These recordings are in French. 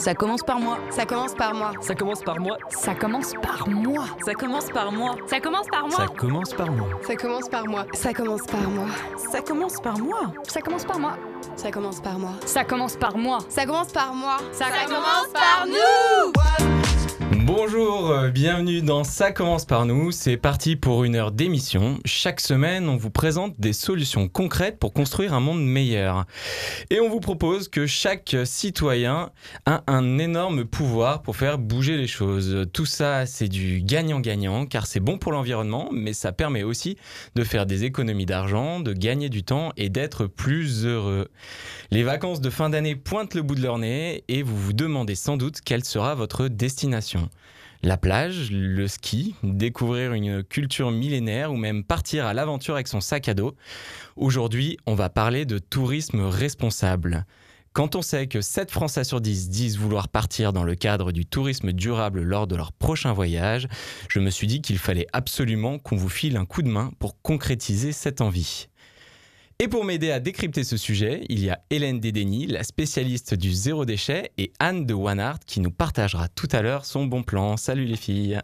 Ça commence par moi. Ça commence par moi. Ça commence par moi. Ça commence par moi. Ça commence par moi. Ça commence par moi. Ça commence par moi. Ça commence par moi. Ça commence par moi. Ça commence par moi. Ça commence par moi. Ça commence par moi. Ça commence par moi. Ça commence par moi. Ça, commence par nous. Bonjour, euh, bienvenue dans Ça commence par nous. C'est parti pour une heure d'émission. Chaque semaine, on vous présente des solutions concrètes pour construire un monde meilleur. Et on vous propose que chaque citoyen a un énorme pouvoir pour faire bouger les choses. Tout ça, c'est du gagnant-gagnant car c'est bon pour l'environnement, mais ça permet aussi de faire des économies d'argent, de gagner du temps et d'être plus heureux. Les vacances de fin d'année pointent le bout de leur nez et vous vous demandez sans doute quelle sera votre destination. La plage, le ski, découvrir une culture millénaire ou même partir à l'aventure avec son sac à dos. Aujourd'hui, on va parler de tourisme responsable. Quand on sait que 7 Français sur 10 disent vouloir partir dans le cadre du tourisme durable lors de leur prochain voyage, je me suis dit qu'il fallait absolument qu'on vous file un coup de main pour concrétiser cette envie. Et pour m'aider à décrypter ce sujet, il y a Hélène Dédény, la spécialiste du zéro déchet, et Anne de Wanart qui nous partagera tout à l'heure son bon plan. Salut les filles.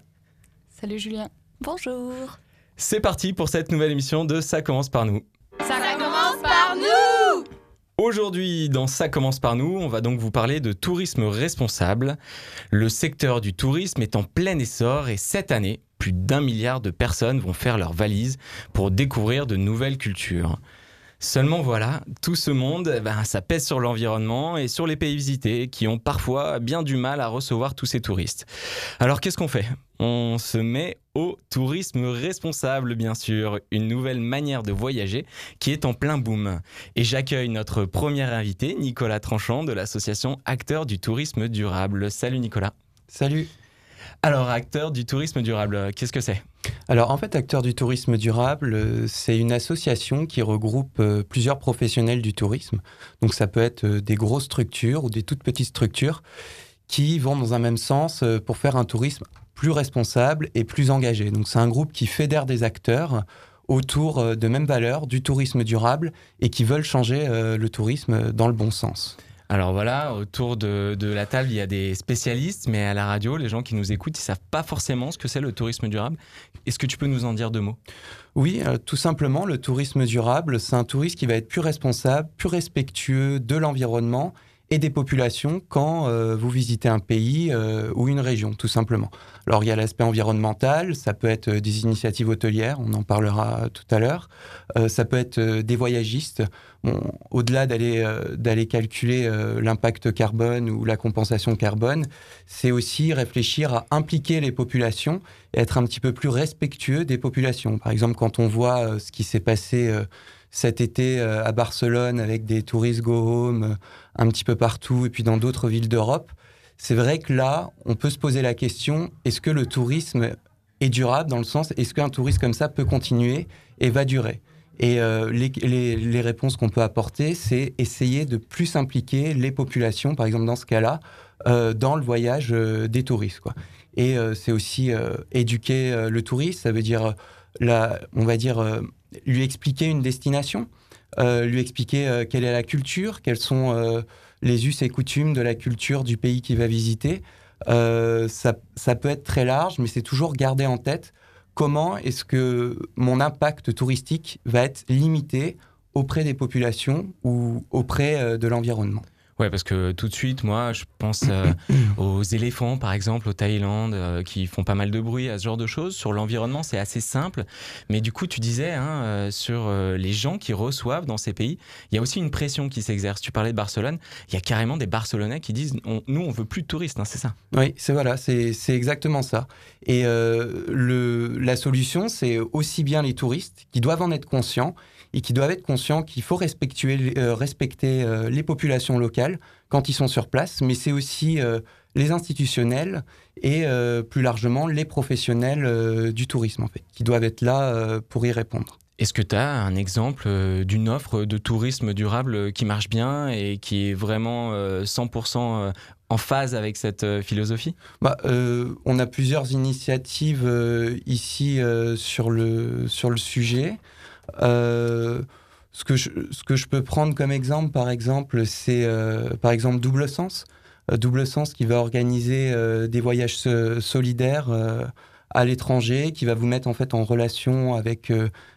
Salut Julien. Bonjour. C'est parti pour cette nouvelle émission de Ça commence par nous. Ça, commence par nous. Aujourd'hui, dans Ça commence par nous, on va donc vous parler de tourisme responsable. Le secteur du tourisme est en plein essor et cette année, plus d'un milliard de personnes vont faire leur valise pour découvrir de nouvelles cultures. Seulement voilà, tout ce monde, eh ben, ça pèse sur l'environnement et sur les pays visités qui ont parfois bien du mal à recevoir tous ces touristes. Alors qu'est-ce qu'on fait? On se met au tourisme responsable, bien sûr, une nouvelle manière de voyager qui est en plein boom. Et j'accueille notre premier invité, Nicolas Tranchant de l'association Acteurs du tourisme durable. Salut Nicolas. Salut. Alors, acteur du tourisme durable, qu'est-ce que c'est? Alors, en fait, Acteurs du tourisme durable, euh, c'est une association qui regroupe euh, plusieurs professionnels du tourisme. Donc, ça peut être euh, des grosses structures ou des toutes petites structures qui vont dans un même sens pour faire un tourisme plus responsable et plus engagé. Donc, c'est un groupe qui fédère des acteurs autour de mêmes valeurs du tourisme durable et qui veulent changer le tourisme dans le bon sens. Alors voilà, autour de, la table, il y a des spécialistes, mais à la radio, les gens qui nous écoutent, ils savent pas forcément ce que c'est le tourisme durable. Est-ce que tu peux nous en dire deux mots? Oui, euh, tout simplement, le tourisme durable, c'est un tourisme qui va être plus responsable, plus respectueux de l'environnement et des populations quand euh, vous visitez un pays euh, ou une région, tout simplement. Alors il y a l'aspect environnemental, ça peut être des initiatives hôtelières, on en parlera tout à l'heure, ça peut être des voyagistes au-delà d'aller euh, d'aller calculer euh, l'impact carbone ou la compensation carbone, c'est aussi réfléchir à impliquer les populations et être un petit peu plus respectueux des populations. Par exemple, quand on voit euh, ce qui s'est passé cet été à Barcelone avec des touristes go home un petit peu partout et puis dans d'autres villes d'Europe, c'est vrai que là, on peut se poser la question est-ce que le tourisme est durable dans le sens est-ce qu'un tourisme comme ça peut continuer et va durer? Et euh, les, réponses qu'on peut apporter, c'est essayer de plus impliquer les populations, par exemple dans ce cas-là, euh, dans le voyage euh, des touristes. Et c'est aussi éduquer le touriste, ça veut dire, on va dire, lui expliquer une destination, lui expliquer quelle est la culture, quels sont les us et coutumes de la culture du pays qu'il va visiter. Ça, ça, peut être très large, mais c'est toujours garder en tête comment est-ce que mon impact touristique va être limité auprès des populations ou auprès euh, de l'environnement Ouais, parce que tout de suite, moi, je pense euh, aux éléphants, par exemple, au Thaïlande, euh, qui font pas mal de bruit, à ce genre de choses. Sur l'environnement, c'est assez simple. Mais du coup, tu disais, hein, euh, sur les gens qui reçoivent dans ces pays, il y a aussi une pression qui s'exerce. Tu parlais de Barcelone, il y a carrément des Barcelonais qui disent, nous, on veut plus de touristes, hein, c'est ça? Oui, c'est voilà, c'est exactement ça. Et le, la solution, c'est aussi bien les touristes qui doivent en être conscients et qui doivent être conscients qu'il faut respecter, euh, respecter euh, les populations locales quand ils sont sur place, mais c'est aussi euh, les institutionnels et plus largement les professionnels du tourisme en fait, qui doivent être là pour y répondre. Est-ce que tu as un exemple d'une offre de tourisme durable qui marche bien et qui est vraiment 100% en phase avec cette philosophie? Bah, On a plusieurs initiatives ici sur, le, sur le sujet. Euh, ce, que je, peux prendre comme exemple, par exemple, c'est euh, par exemple Double Sens. euh, Double Sens qui va organiser des voyages solidaires à l'étranger, qui va vous mettre en relation avec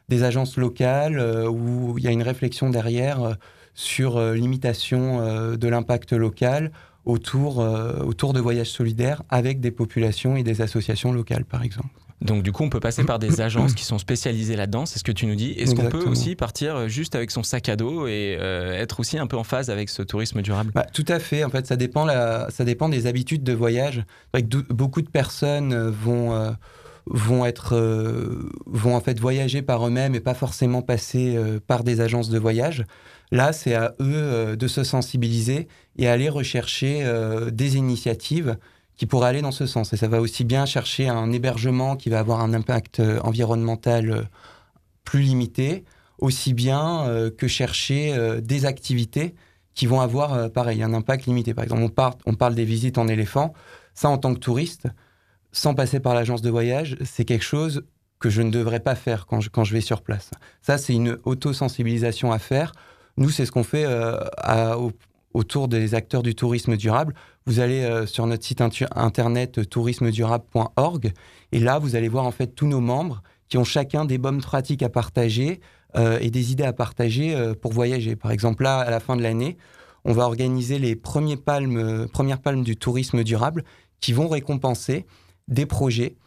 des agences locales où il y a une réflexion derrière sur l'imitation de l'impact local autour, autour de voyages solidaires avec des populations et des associations locales, par exemple. Donc du coup, on peut passer par des agences qui sont spécialisées là-dedans, c'est ce que tu nous dis. Est-ce qu'on peut aussi partir juste avec son sac à dos et euh, être aussi un peu en phase avec ce tourisme durable? Bah, tout à fait. En fait, ça dépend, la- ça dépend des habitudes de voyage. C'est vrai que dou- beaucoup de personnes euh, vont, euh, vont, être, euh, vont en fait voyager par eux-mêmes et pas forcément passer euh, par des agences de voyage. Là, c'est à eux euh, de se sensibiliser et aller rechercher euh, des initiatives qui pourraient aller dans ce sens. Et ça va aussi bien chercher un hébergement qui va avoir un impact euh, environnemental euh, plus limité, aussi bien euh, que chercher des activités qui vont avoir, pareil, un impact limité. Par exemple, on, parle des visites en éléphant. Ça, en tant que touriste, sans passer par l'agence de voyage, c'est quelque chose que je ne devrais pas faire quand je, vais sur place. Ça, c'est une auto-sensibilisation à faire. Nous, c'est ce qu'on fait autour des acteurs du tourisme durable. Vous allez euh, sur notre site internet euh, tourismedurable.org et là, vous allez voir en fait tous nos membres qui ont chacun des bonnes pratiques à partager euh, et des idées à partager pour voyager. Par exemple, là, à la fin de l'année, on va organiser les premières palmes du tourisme durable qui vont récompenser des projets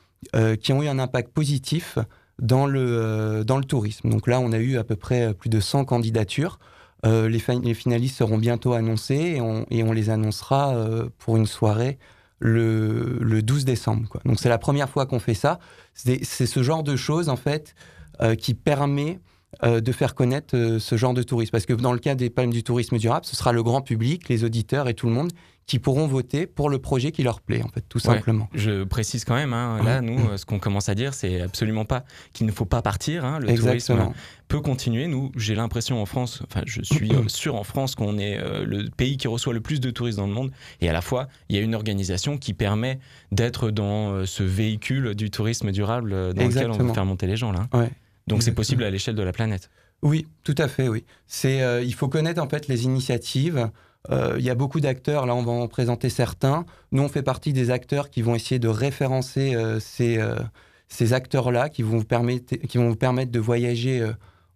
qui ont eu un impact positif dans le, dans le tourisme. Donc là, on a eu à peu près plus de 100 candidatures. Euh, les, fin- les finalistes seront bientôt annoncés et on, les annoncera euh, pour une soirée le, le 12 décembre. Donc c'est la première fois qu'on fait ça. C'est c'est ce genre de choses, en fait, euh, qui permet euh, de faire connaître euh, ce genre de tourisme. Parce que dans le cas des palmes du tourisme durable, ce sera le grand public, les auditeurs et tout le monde qui pourront voter pour le projet qui leur plaît, en fait, tout Ouais. simplement. Je précise quand même, hein, là, nous, euh, ce qu'on commence à dire, c'est absolument pas qu'il ne faut pas partir. hein, le tourisme peut continuer. Nous, j'ai l'impression en France, enfin, je suis sûr en France qu'on est euh, le pays qui reçoit le plus de touristes dans le monde. Et à la fois, il y a une organisation qui permet d'être dans euh, ce véhicule du tourisme durable dans lequel on veut faire monter les gens. Là. Ouais. Donc c'est Exactement. possible à l'échelle de la planète. Oui, tout à fait, oui. C'est, euh, il faut connaître en fait les initiatives. Euh, Il y a beaucoup d'acteurs, là on va en présenter certains. Nous on fait partie des acteurs qui vont essayer de référencer euh, ces, ces acteurs-là qui vont vous permettre, qui vont vous permettre de voyager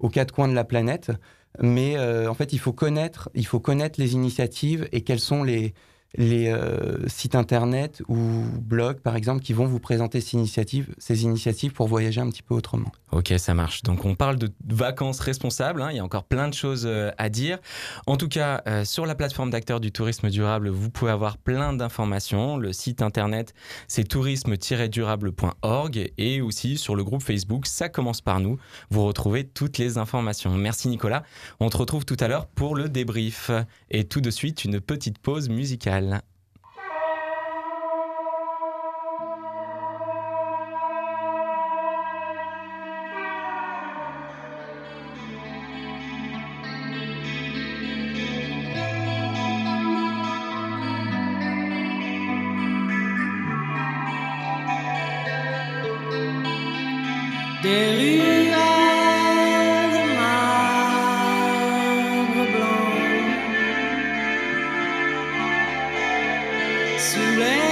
aux quatre coins de la planète. Mais en fait il faut connaître, il faut connaître les initiatives et quels sont les, les euh, sites internet ou blogs par exemple qui vont vous présenter ces initiatives, ces initiatives pour voyager un petit peu autrement. Ok, ça marche. Donc on parle de vacances responsables, hein, il y a encore plein de choses euh, à dire. En tout cas, euh, sur la plateforme d'acteurs du tourisme durable, vous pouvez avoir plein d'informations. Le site internet, c'est tourisme-durable.org et aussi sur le groupe Facebook, ça commence par nous. Vous retrouvez toutes les informations. Merci Nicolas. On te retrouve tout à l'heure pour le débrief. Et tout de suite, une petite pause musicale. Des Sous les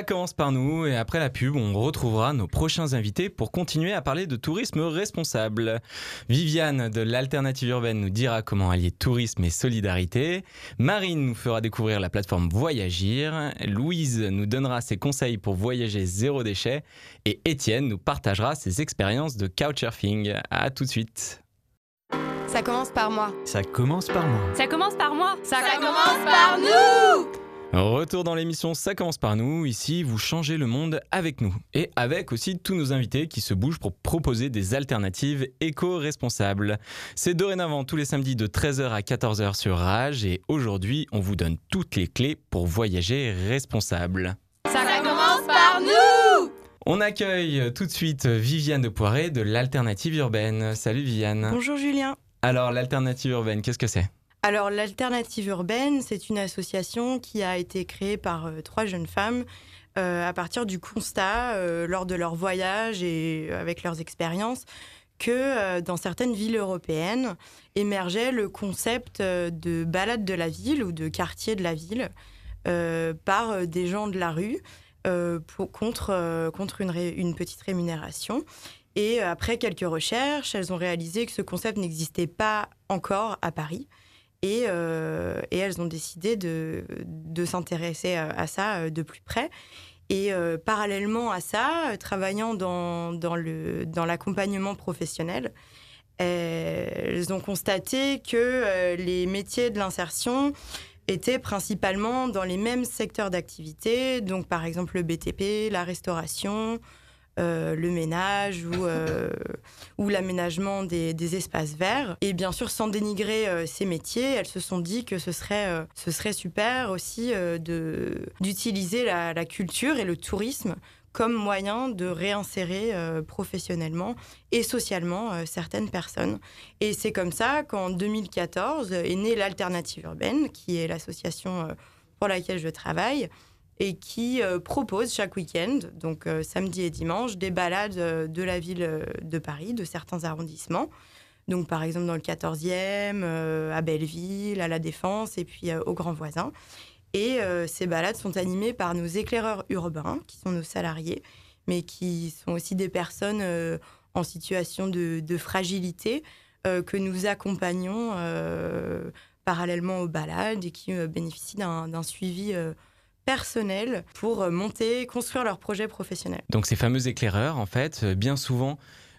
Ça commence par nous et après la pub, on retrouvera nos prochains invités pour continuer à parler de tourisme responsable. Viviane de l'Alternative Urbaine nous dira comment allier tourisme et solidarité. Marine nous fera découvrir la plateforme Voyagir. Louise nous donnera ses conseils pour voyager zéro déchet. Et Étienne nous partagera ses expériences de couchsurfing. À tout de suite. Ça commence par moi. Ça commence par moi. Ça commence par moi. Ça, commence par nous Retour dans l'émission Ça commence par nous. Ici, vous changez le monde avec nous. Et avec aussi tous nos invités qui se bougent pour proposer des alternatives éco-responsables. C'est dorénavant tous les samedis de 13h à 14h sur Rage. Et aujourd'hui, on vous donne toutes les clés pour voyager responsable. Ça, commence par nous On accueille tout de suite Viviane de Poiré de l'Alternative Urbaine. Salut Viviane. Bonjour Julien. Alors, l'Alternative Urbaine, qu'est-ce que c'est? Alors l'Alternative Urbaine, c'est une association qui a été créée par euh, trois jeunes femmes euh, à partir du constat, euh, lors de leur voyage et avec leurs expériences, que dans certaines villes européennes émergeait le concept de balade de la ville ou de quartier de la ville par des gens de la rue contre, contre une petite rémunération. Et après quelques recherches, elles ont réalisé que ce concept n'existait pas encore à Paris. Et, euh, et elles ont décidé de, de s'intéresser à, ça euh, de plus près. Et euh, parallèlement à ça, travaillant dans, dans, dans l'accompagnement professionnel, elles ont constaté que les métiers de l'insertion étaient principalement dans les mêmes secteurs d'activité, donc par exemple le BTP, la restauration, euh, le ménage ou, euh, l'aménagement des, espaces verts. Et bien sûr, sans dénigrer euh, ces métiers, elles se sont dit que ce serait, ce serait super aussi d'utiliser la, culture et le tourisme comme moyen de réinsérer professionnellement et socialement certaines personnes. Et c'est comme ça qu'en 2014 est née l'Alternative Urbaine, qui est l'association pour laquelle je travaille, et qui euh, propose chaque week-end, donc euh, samedi et dimanche, des balades euh, de la ville de Paris, de certains arrondissements. Donc par exemple dans le 14e, euh, à Belleville, à La Défense et puis au Grand Voisin. Et ces balades sont animées par nos éclaireurs urbains, qui sont nos salariés, mais qui sont aussi des personnes en situation de, fragilité que nous accompagnons parallèlement aux balades et qui bénéficient d'un suivi personnel pour euh, monter, construire leur projet professionnel. Donc ces fameux éclaireurs, en fait, euh, bien souvent,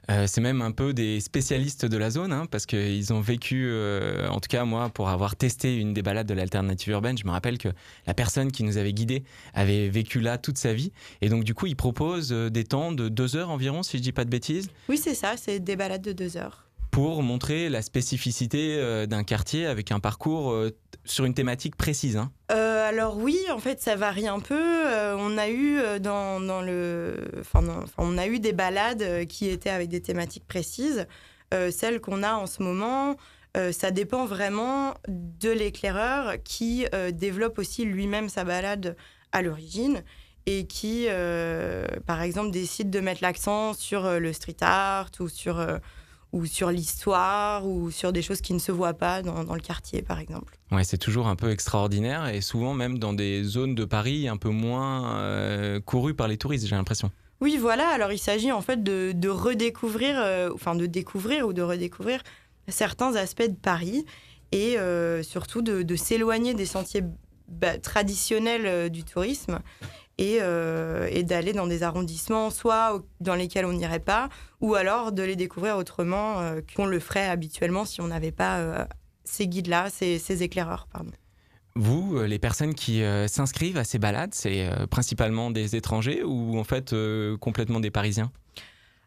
euh, c'est même un peu des spécialistes de la zone, hein, parce qu'ils ont vécu, euh, en tout cas moi, pour avoir testé une des balades de l'alternative urbaine, je me rappelle que la personne qui nous avait guidés avait vécu là toute sa vie. Et donc du coup, ils proposent des temps de deux heures environ, si je dis pas de bêtises, Oui, c'est ça, c'est des balades de deux heures. Pour montrer la spécificité euh, d'un quartier avec un parcours euh, sur une thématique précise. hein. Euh, alors oui, en fait, ça varie un peu. On a eu dans, le, enfin, on a eu des balades qui étaient avec des thématiques précises. Celles qu'on a en ce moment, ça dépend vraiment de l'éclaireur qui développe aussi lui-même sa balade à l'origine et qui, par exemple, décide de mettre l'accent sur le street art ou sur ou sur l'histoire ou sur des choses qui ne se voient pas dans, dans le quartier, par exemple. Ouais, c'est toujours un peu extraordinaire et souvent même dans des zones de Paris un peu moins euh, courues par les touristes, j'ai l'impression. Oui, voilà. Alors, il s'agit en fait de, de redécouvrir, euh, enfin de découvrir ou de redécouvrir certains aspects de Paris et euh, surtout de, de s'éloigner des sentiers bah, traditionnels du tourisme et, euh, et d'aller dans des arrondissements soit dans lesquels on n'irait pas ou alors de les découvrir autrement euh, qu'on le ferait habituellement si on n'avait pas euh, ces guides-là, ces, ces éclaireurs. Pardon. Vous, les personnes qui s'inscrivent à ces balades, c'est principalement des étrangers ou en fait complètement des Parisiens?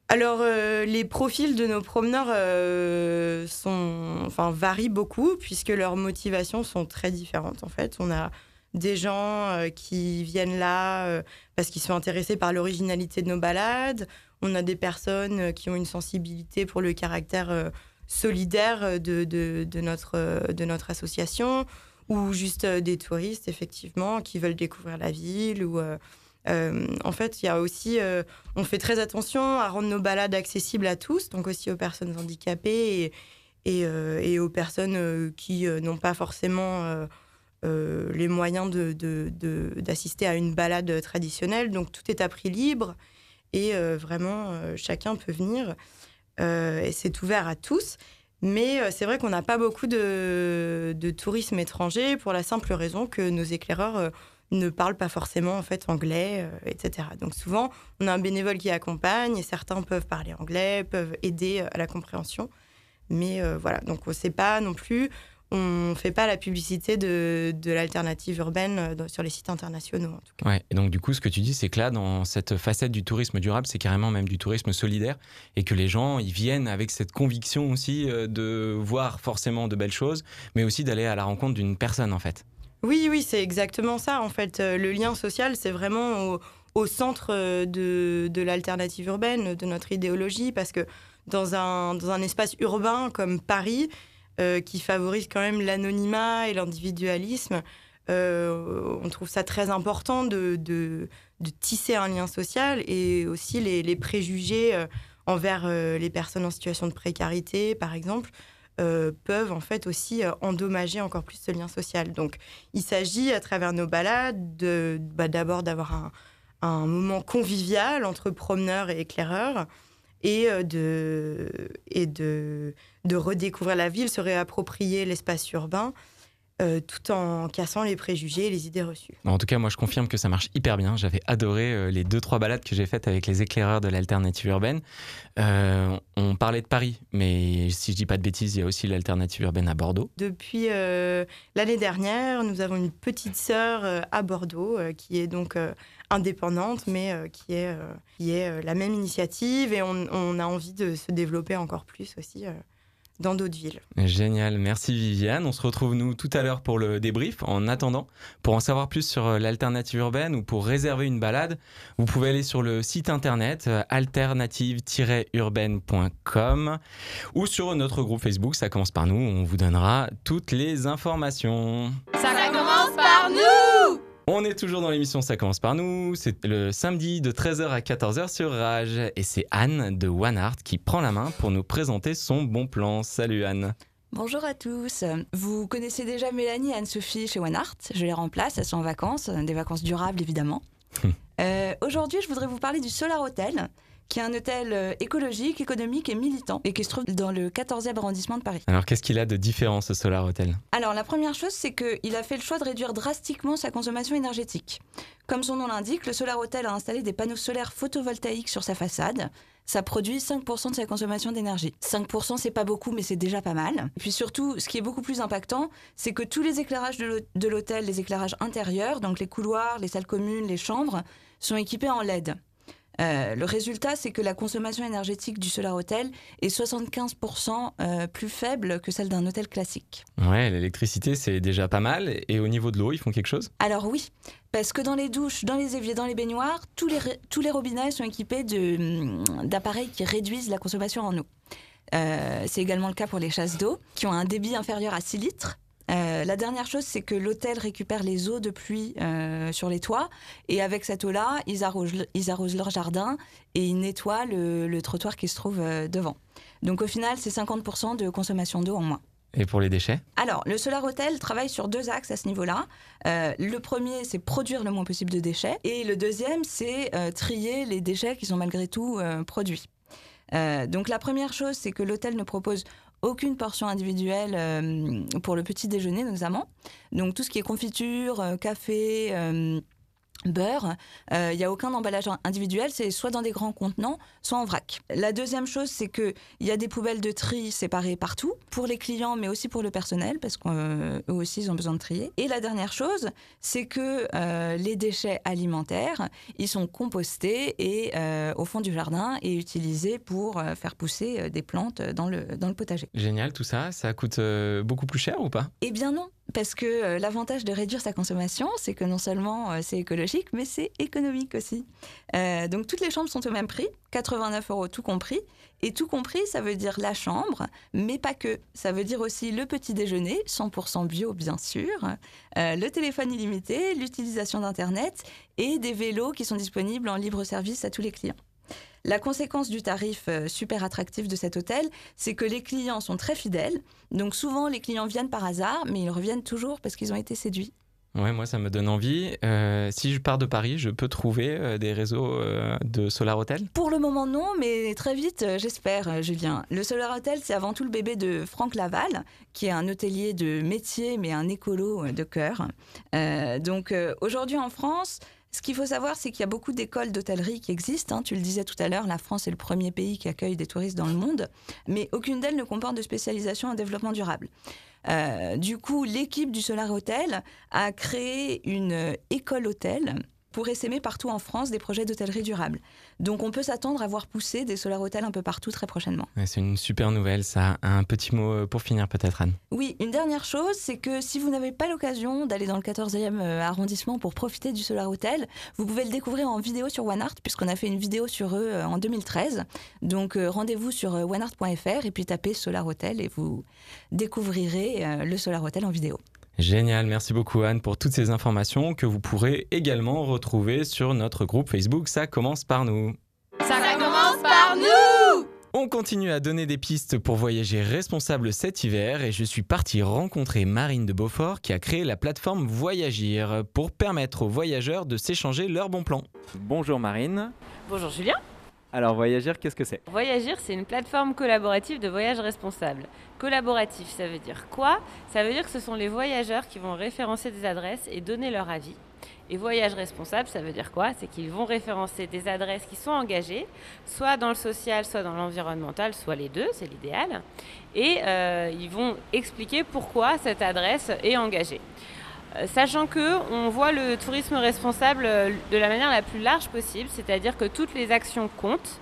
Alors, euh, les profils de nos promeneurs euh, sont, enfin, varient beaucoup puisque leurs motivations sont très différentes. En fait, on a des gens euh, qui viennent là euh, parce qu'ils sont intéressés par l'originalité de nos balades. On a des personnes euh, qui ont une sensibilité pour le caractère solidaire de, de, notre, de notre association ou juste des touristes, effectivement, qui veulent découvrir la ville. Ou, en fait, il y a aussi on fait très attention à rendre nos balades accessibles à tous, donc aussi aux personnes handicapées et, et, aux personnes qui n'ont pas forcément euh, les moyens d'assister à une balade traditionnelle. Donc tout est à prix libre et euh, vraiment euh, chacun peut venir et c'est ouvert à tous. Mais c'est vrai qu'on n'a pas beaucoup de, tourisme étranger pour la simple raison que nos éclaireurs ne parlent pas forcément en fait anglais, etc. Donc souvent, on a un bénévole qui accompagne et certains peuvent parler anglais, peuvent aider à la compréhension. Mais voilà, donc on sait pas non plus, on ne fait pas la publicité de, de l'alternative urbaine euh, dans- sur les sites internationaux en tout cas. Ouais, et donc du coup, ce que tu dis, c'est que là, dans cette facette du tourisme durable, c'est carrément même du tourisme solidaire, et que les gens, ils viennent avec cette conviction aussi euh, de voir forcément de belles choses, mais aussi d'aller à la rencontre d'une personne, en fait. Oui, oui, c'est exactement ça. En fait, Euh, le lien social, c'est vraiment au, au centre de, de l'alternative urbaine, de notre idéologie, parce que dans un, dans un espace urbain comme Paris, euh, qui favorise quand même l'anonymat et l'individualisme, euh, on trouve ça très important de, tisser un lien social et aussi les, préjugés euh, envers les personnes en situation de précarité, par exemple, peuvent en fait aussi endommager encore plus ce lien social. Donc, il s'agit à travers nos balades de- bah, d'abord d'avoir un, moment convivial entre promeneurs et éclaireurs et de, de redécouvrir la ville, se réapproprier l'espace urbain euh, tout en cassant les préjugés et les idées reçues. En tout cas, moi, je confirme que ça marche hyper bien. J'avais adoré euh, les deux, trois balades que j'ai faites avec les éclaireurs de l'alternative urbaine. Euh, on parlait de Paris, mais si je dis pas de bêtises, il y a aussi l'alternative urbaine à Bordeaux. Depuis l'année dernière, nous avons une petite sœur à Bordeaux qui est donc indépendante, mais qui est, qui est la même initiative et on, on a envie de se développer encore plus aussi dans d'autres villes. Génial, merci Viviane. On se retrouve nous tout à l'heure pour le débrief. En attendant, pour en savoir plus sur euh, l'alternative urbaine ou pour réserver une balade, vous pouvez aller sur le site internet euh, alternative-urbaine.com ou sur notre groupe Facebook, ça commence par nous, on vous donnera toutes les informations. Ça commence par nous On est toujours dans l'émission Ça commence par nous. C'est le samedi de 13h à 14h sur Rage. Et c'est Anne de One Art qui prend la main pour nous présenter son bon plan. Salut Anne. Bonjour à tous. Vous connaissez déjà Mélanie et Anne-Sophie chez One Art. Je les remplace, elles sont en vacances, des vacances durables évidemment. Euh, Aujourd'hui, je voudrais vous parler du Solar Hotel, qui est un hôtel euh, écologique, économique et militant, et qui se trouve dans le 14e arrondissement de Paris. Alors qu'est-ce qu'il a de différent ce Solar Hotel? Alors, la première chose, c'est qu'il a fait le choix de réduire drastiquement sa consommation énergétique. Comme son nom l'indique, le Solar Hotel a installé des panneaux solaires photovoltaïques sur sa façade. Ça produit 5% de sa consommation d'énergie. 5%, c'est pas beaucoup, mais c'est déjà pas mal. Et puis surtout, ce qui est beaucoup plus impactant, c'est que tous les éclairages de l'hô- de l'hôtel, les éclairages intérieurs, donc les couloirs, les salles communes, les chambres, sont équipés en LED. Euh, le résultat, c'est que la consommation énergétique du Solar Hotel est 75% euh, plus faible que celle d'un hôtel classique. Ouais, l'électricité c'est déjà pas mal. Et au niveau de l'eau, ils font quelque chose? Alors oui, parce que dans les douches, dans les éviers, dans les baignoires, tous les, ré- tous les robinets sont équipés hum, d'appareils qui réduisent la consommation en eau. Euh, c'est également le cas pour les chasses d'eau, qui ont un débit inférieur à 6 litres. Euh, la dernière chose, c'est que l'hôtel récupère les eaux de pluie euh, sur les toits et avec cette eau-là, ils arrosent, le- ils arrosent leur jardin et ils nettoient le, le trottoir qui se trouve euh, devant. Donc au final, c'est 50% de consommation d'eau en moins. Et pour les déchets? Alors, le Solar Hotel travaille sur deux axes à ce niveau-là. Euh, le premier, c'est produire le moins possible de déchets. Et le deuxième, c'est euh, trier les déchets qui sont malgré tout euh, produits. Donc, la première chose, c'est que l'hôtel ne propose aucune portion individuelle euh, pour le petit déjeuner, notamment. Donc, tout ce qui est confiture, euh, café, euh, beurre, euh, il n'y a aucun emballage individuel, c'est soit dans des grands contenants, soit en vrac. La deuxième chose, c'est qu'il y a des poubelles de tri séparées partout, pour les clients, mais aussi pour le personnel, parce qu'eux aussi, ils ont besoin de trier. Et la dernière chose, c'est que euh, les déchets alimentaires, ils sont compostés et, euh, au fond du jardin et utilisés pour euh, faire pousser euh, des plantes dans le, dans le potager. Génial tout ça. Ça coûte euh, beaucoup plus cher ou pas? Eh bien non, parce que euh, l'avantage de réduire sa consommation, c'est que non seulement euh, c'est écologique, mais c'est économique aussi. Euh, donc toutes les chambres sont au même prix, 89 euros tout compris. Et tout compris, ça veut dire la chambre, mais pas que. Ça veut dire aussi le petit déjeuner, 100% bio bien sûr, le téléphone illimité, l'utilisation d'Internet et des vélos qui sont disponibles en libre service à tous les clients. La conséquence du tarif euh, super attractif de cet hôtel, c'est que les clients sont très fidèles. Donc souvent, les clients viennent par hasard, mais ils reviennent toujours parce qu'ils ont été séduits. Ouais, moi ça me donne envie. Euh, si je pars de Paris, je peux trouver euh, des réseaux euh, de Solar Hotel? Pour le moment, non, mais très vite, j'espère, Julien. Le Solar Hotel, c'est avant tout le bébé de Franck Laval, qui est un hôtelier de métier, mais un écolo de cœur. Donc aujourd'hui en France, ce qu'il faut savoir, c'est qu'il y a beaucoup d'écoles d'hôtellerie qui existent. hein. Tu le disais tout à l'heure, la France est le premier pays qui accueille des touristes dans le monde, mais aucune d'elles ne comporte de spécialisation en développement durable. Euh, du coup, l'équipe du Solar Hotel a créé une euh, école hôtel pour essaimer partout en France des projets d'hôtellerie durable. Donc on peut s'attendre à voir pousser des Solar Hotels un peu partout très prochainement. Ouais, C'est une super nouvelle ça. Un petit mot euh, pour finir peut-être Anne. Oui, une dernière chose, c'est que si vous n'avez pas l'occasion d'aller dans le 14e euh, arrondissement pour profiter du Solar Hotel, vous pouvez le découvrir en vidéo sur OneArt, puisqu'on a fait une vidéo sur eux euh, en 2013. Donc rendez-vous sur oneart.fr et puis tapez Solar Hotel et vous découvrirez le Solar Hotel en vidéo. Génial, merci beaucoup Anne pour toutes ces informations que vous pourrez également retrouver sur notre groupe Facebook Ça commence par nous. Ça commence par nous On continue à donner des pistes pour voyager responsable cet hiver et je suis parti rencontrer Marine de Beaufort qui a créé la plateforme Voyagir pour permettre aux voyageurs de s'échanger leurs bons plans. Bonjour Marine. Bonjour Julien. Alors Voyagir, qu'est-ce que c'est? Voyagir, c'est une plateforme collaborative de voyage responsable. Collaboratif, ça veut dire quoi? Ça veut dire que ce sont les voyageurs qui vont référencer des adresses et donner leur avis. Et voyage responsable, ça veut dire quoi? C'est qu'ils vont référencer des adresses qui sont engagées, soit dans le social, soit dans l'environnemental, soit les deux, c'est l'idéal. Et euh, ils vont expliquer pourquoi cette adresse est engagée. Euh, Sachant que on voit le tourisme responsable euh, de la manière la plus large possible, c'est-à-dire que toutes les actions comptent.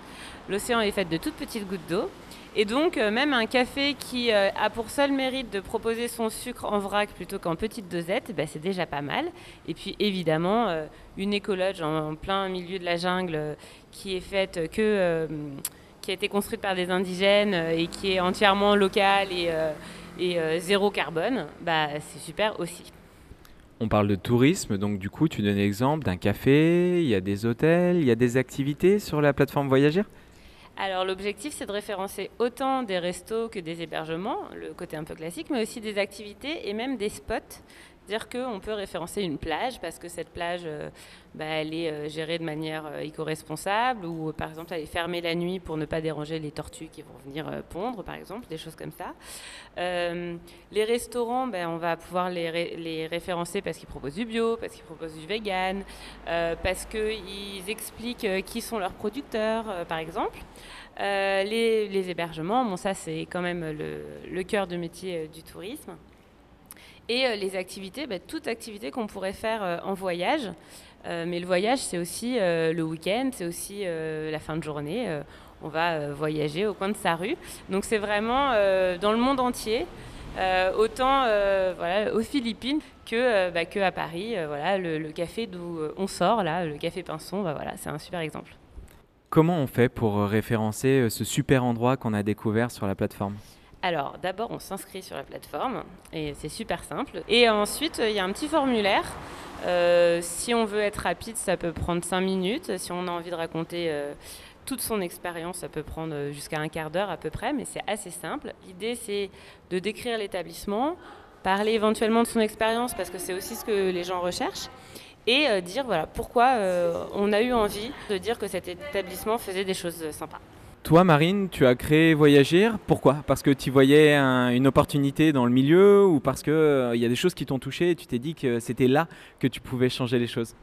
L'océan est fait de toutes petites gouttes d'eau. Et donc, euh, même un café qui a pour seul mérite de proposer son sucre en vrac plutôt qu'en petite dosette, ben, c'est déjà pas mal. Et puis, évidemment, une écologe en, plein milieu de la jungle qui est faite que. qui a été construite par des indigènes et qui est entièrement locale et, zéro carbone, bah, c'est super aussi. On parle de tourisme, donc du coup tu donnes l'exemple d'un café, il y a des hôtels, il y a des activités sur la plateforme Voyagir? Alors l'objectif c'est de référencer autant des restos que des hébergements, le côté un peu classique, mais aussi des activités et même des spots. Dire qu'on peut référencer une plage parce que cette plage, euh, bah, elle est euh, gérée de manière euh, éco-responsable ou par exemple elle est fermée la nuit pour ne pas déranger les tortues qui vont venir pondre par exemple, des choses comme ça. Les restaurants, ben, on va pouvoir les, ré- les référencer parce qu'ils proposent du bio, parce qu'ils proposent du vegan, parce qu'ils expliquent qui sont leurs producteurs par exemple. Les, hébergements, bon ça c'est quand même le, le cœur de métier du tourisme. Et euh, les activités, bah, toute activité qu'on pourrait faire euh, en voyage. Euh, mais le voyage, c'est aussi le week-end, c'est aussi la fin de journée. On va voyager au coin de sa rue. Donc c'est vraiment dans le monde entier, autant voilà, aux Philippines que, bah, que à Paris. Voilà, le, café d'où on sort, là, le café Pinson, bah, voilà, c'est un super exemple. Comment on fait pour référencer ce super endroit qu'on a découvert sur la plateforme? Alors, d'abord, on s'inscrit sur la plateforme et c'est super simple. Et ensuite, il y a un petit formulaire. Euh, si on veut être rapide, ça peut prendre 5 minutes. Si on a envie de raconter euh, toute son expérience, ça peut prendre jusqu'à un quart d'heure à peu près, mais c'est assez simple. L'idée, c'est de décrire l'établissement, parler éventuellement de son expérience parce que c'est aussi ce que les gens recherchent. Et euh, dire voilà pourquoi on a eu envie de dire que cet établissement faisait des choses sympas. Toi Marine, tu as créé Voyagir, pourquoi? Parce que tu voyais un- une opportunité dans le milieu ou parce qu'il il y a des choses qui t'ont touché et tu t'es dit que c'était là que tu pouvais changer les choses?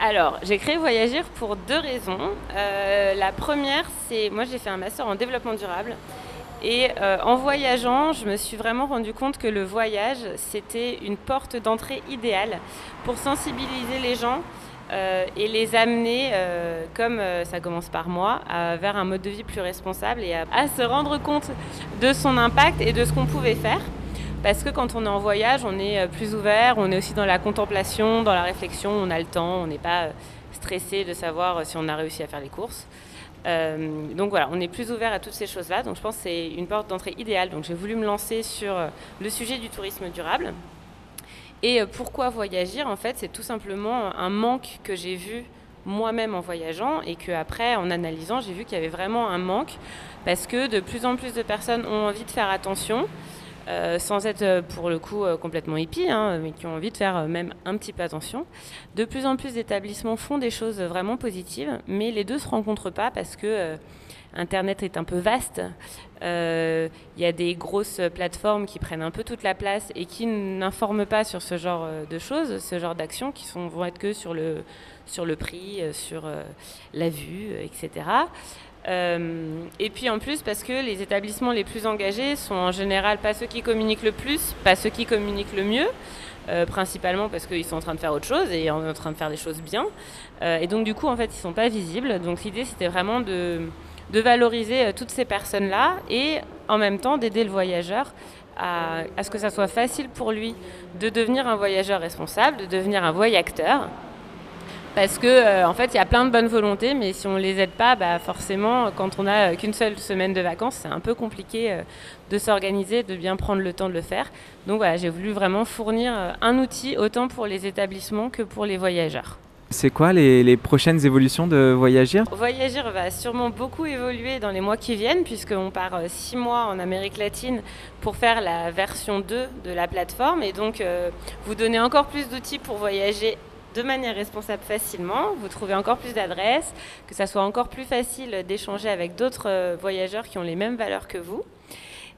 Alors, j'ai créé Voyagir pour deux raisons. Euh, la première, c'est moi j'ai fait un master en développement durable. Et euh, en voyageant, je me suis vraiment rendu compte que le voyage, c'était une porte d'entrée idéale pour sensibiliser les gens euh, et les amener, euh, comme euh, ça commence par moi, vers un mode de vie plus responsable et à, à se rendre compte de son impact et de ce qu'on pouvait faire. Parce que quand on est en voyage, on est plus ouvert, on est aussi dans la contemplation, dans la réflexion, on a le temps, on n'est pas stressé de savoir si on a réussi à faire les courses. Donc voilà, on est plus ouvert à toutes ces choses-là. Donc je pense que c'est une porte d'entrée idéale. Donc j'ai voulu me lancer sur le sujet du tourisme durable. Et euh, pourquoi voyagir En fait, c'est tout simplement un manque que j'ai vu moi-même en voyageant et que après, en analysant, j'ai vu qu'il y avait vraiment un manque parce que de plus en plus de personnes ont envie de faire attention. euh, sans être euh, pour le coup complètement hippie, hein, mais qui ont envie de faire même un petit peu attention. De plus en plus d'établissements font des choses vraiment positives, mais les deux se rencontrent pas parce que Internet est un peu vaste. Euh, Il y a des grosses plateformes qui prennent un peu toute la place et qui n'informent pas sur ce genre euh, de choses, ce genre d'actions qui vont être que sur le, sur le prix, euh, sur la vue, etc. Et puis en plus parce que les établissements les plus engagés sont en général pas ceux qui communiquent le plus, pas ceux qui communiquent le mieux, principalement parce qu'ils sont en train de faire autre chose et en train de faire des choses bien. Et donc du coup en fait ils sont pas visibles. Donc l'idée c'était vraiment de, de valoriser euh, toutes ces personnes-là et en même temps d'aider le voyageur à, ce que ça soit facile pour lui de devenir un voyageur responsable, de devenir un voyacteur. Parce que euh, en fait, il y a plein de bonnes volontés, mais si on les aide pas, bah, forcément, quand on a euh, qu'une seule semaine de vacances, c'est un peu compliqué euh, de s'organiser, de bien prendre le temps de le faire. Donc voilà, j'ai voulu vraiment fournir un outil autant pour les établissements que pour les voyageurs. C'est quoi les, prochaines évolutions de Voyagir? Voyagir va sûrement beaucoup évoluer dans les mois qui viennent, puisqu'on part euh, six mois en Amérique latine pour faire la version 2 de la plateforme. Et donc euh, vous donner encore plus d'outils pour voyager de manière responsable facilement, vous trouvez encore plus d'adresses, que ça soit encore plus facile d'échanger avec d'autres euh, voyageurs qui ont les mêmes valeurs que vous.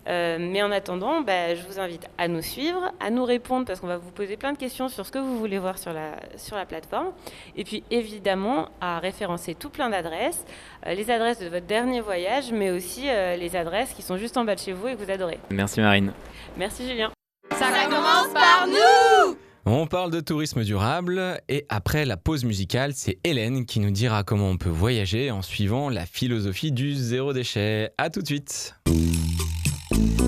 Euh, mais en attendant, bah, je vous invite à nous suivre, à nous répondre parce qu'on va vous poser plein de questions sur ce que vous voulez voir sur la, sur la plateforme. Et puis évidemment à référencer tout plein d'adresses, euh, les adresses de votre dernier voyage, mais aussi euh, les adresses qui sont juste en bas de chez vous et que vous adorez. Merci Marine. Merci Julien. Ça commence par nous On parle de tourisme durable et après la pause musicale, c'est Hélène qui nous dira comment on peut voyager en suivant la philosophie du zéro déchet. À tout de suite. Ça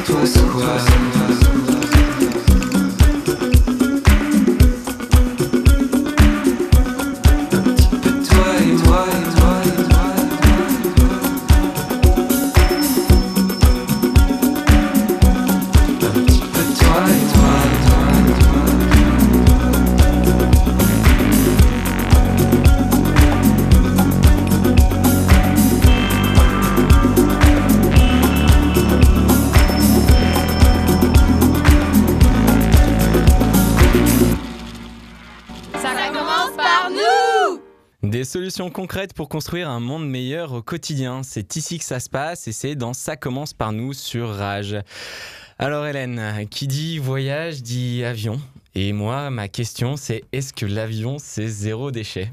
toi c'est quoi Toi solutions concrètes pour construire un monde meilleur au quotidien. C'est ici que ça se passe et c'est dans Ça commence par nous sur Rage. Alors Hélène, qui dit voyage dit avion. Et moi, ma question c'est est-ce que l'avion c'est zéro déchet?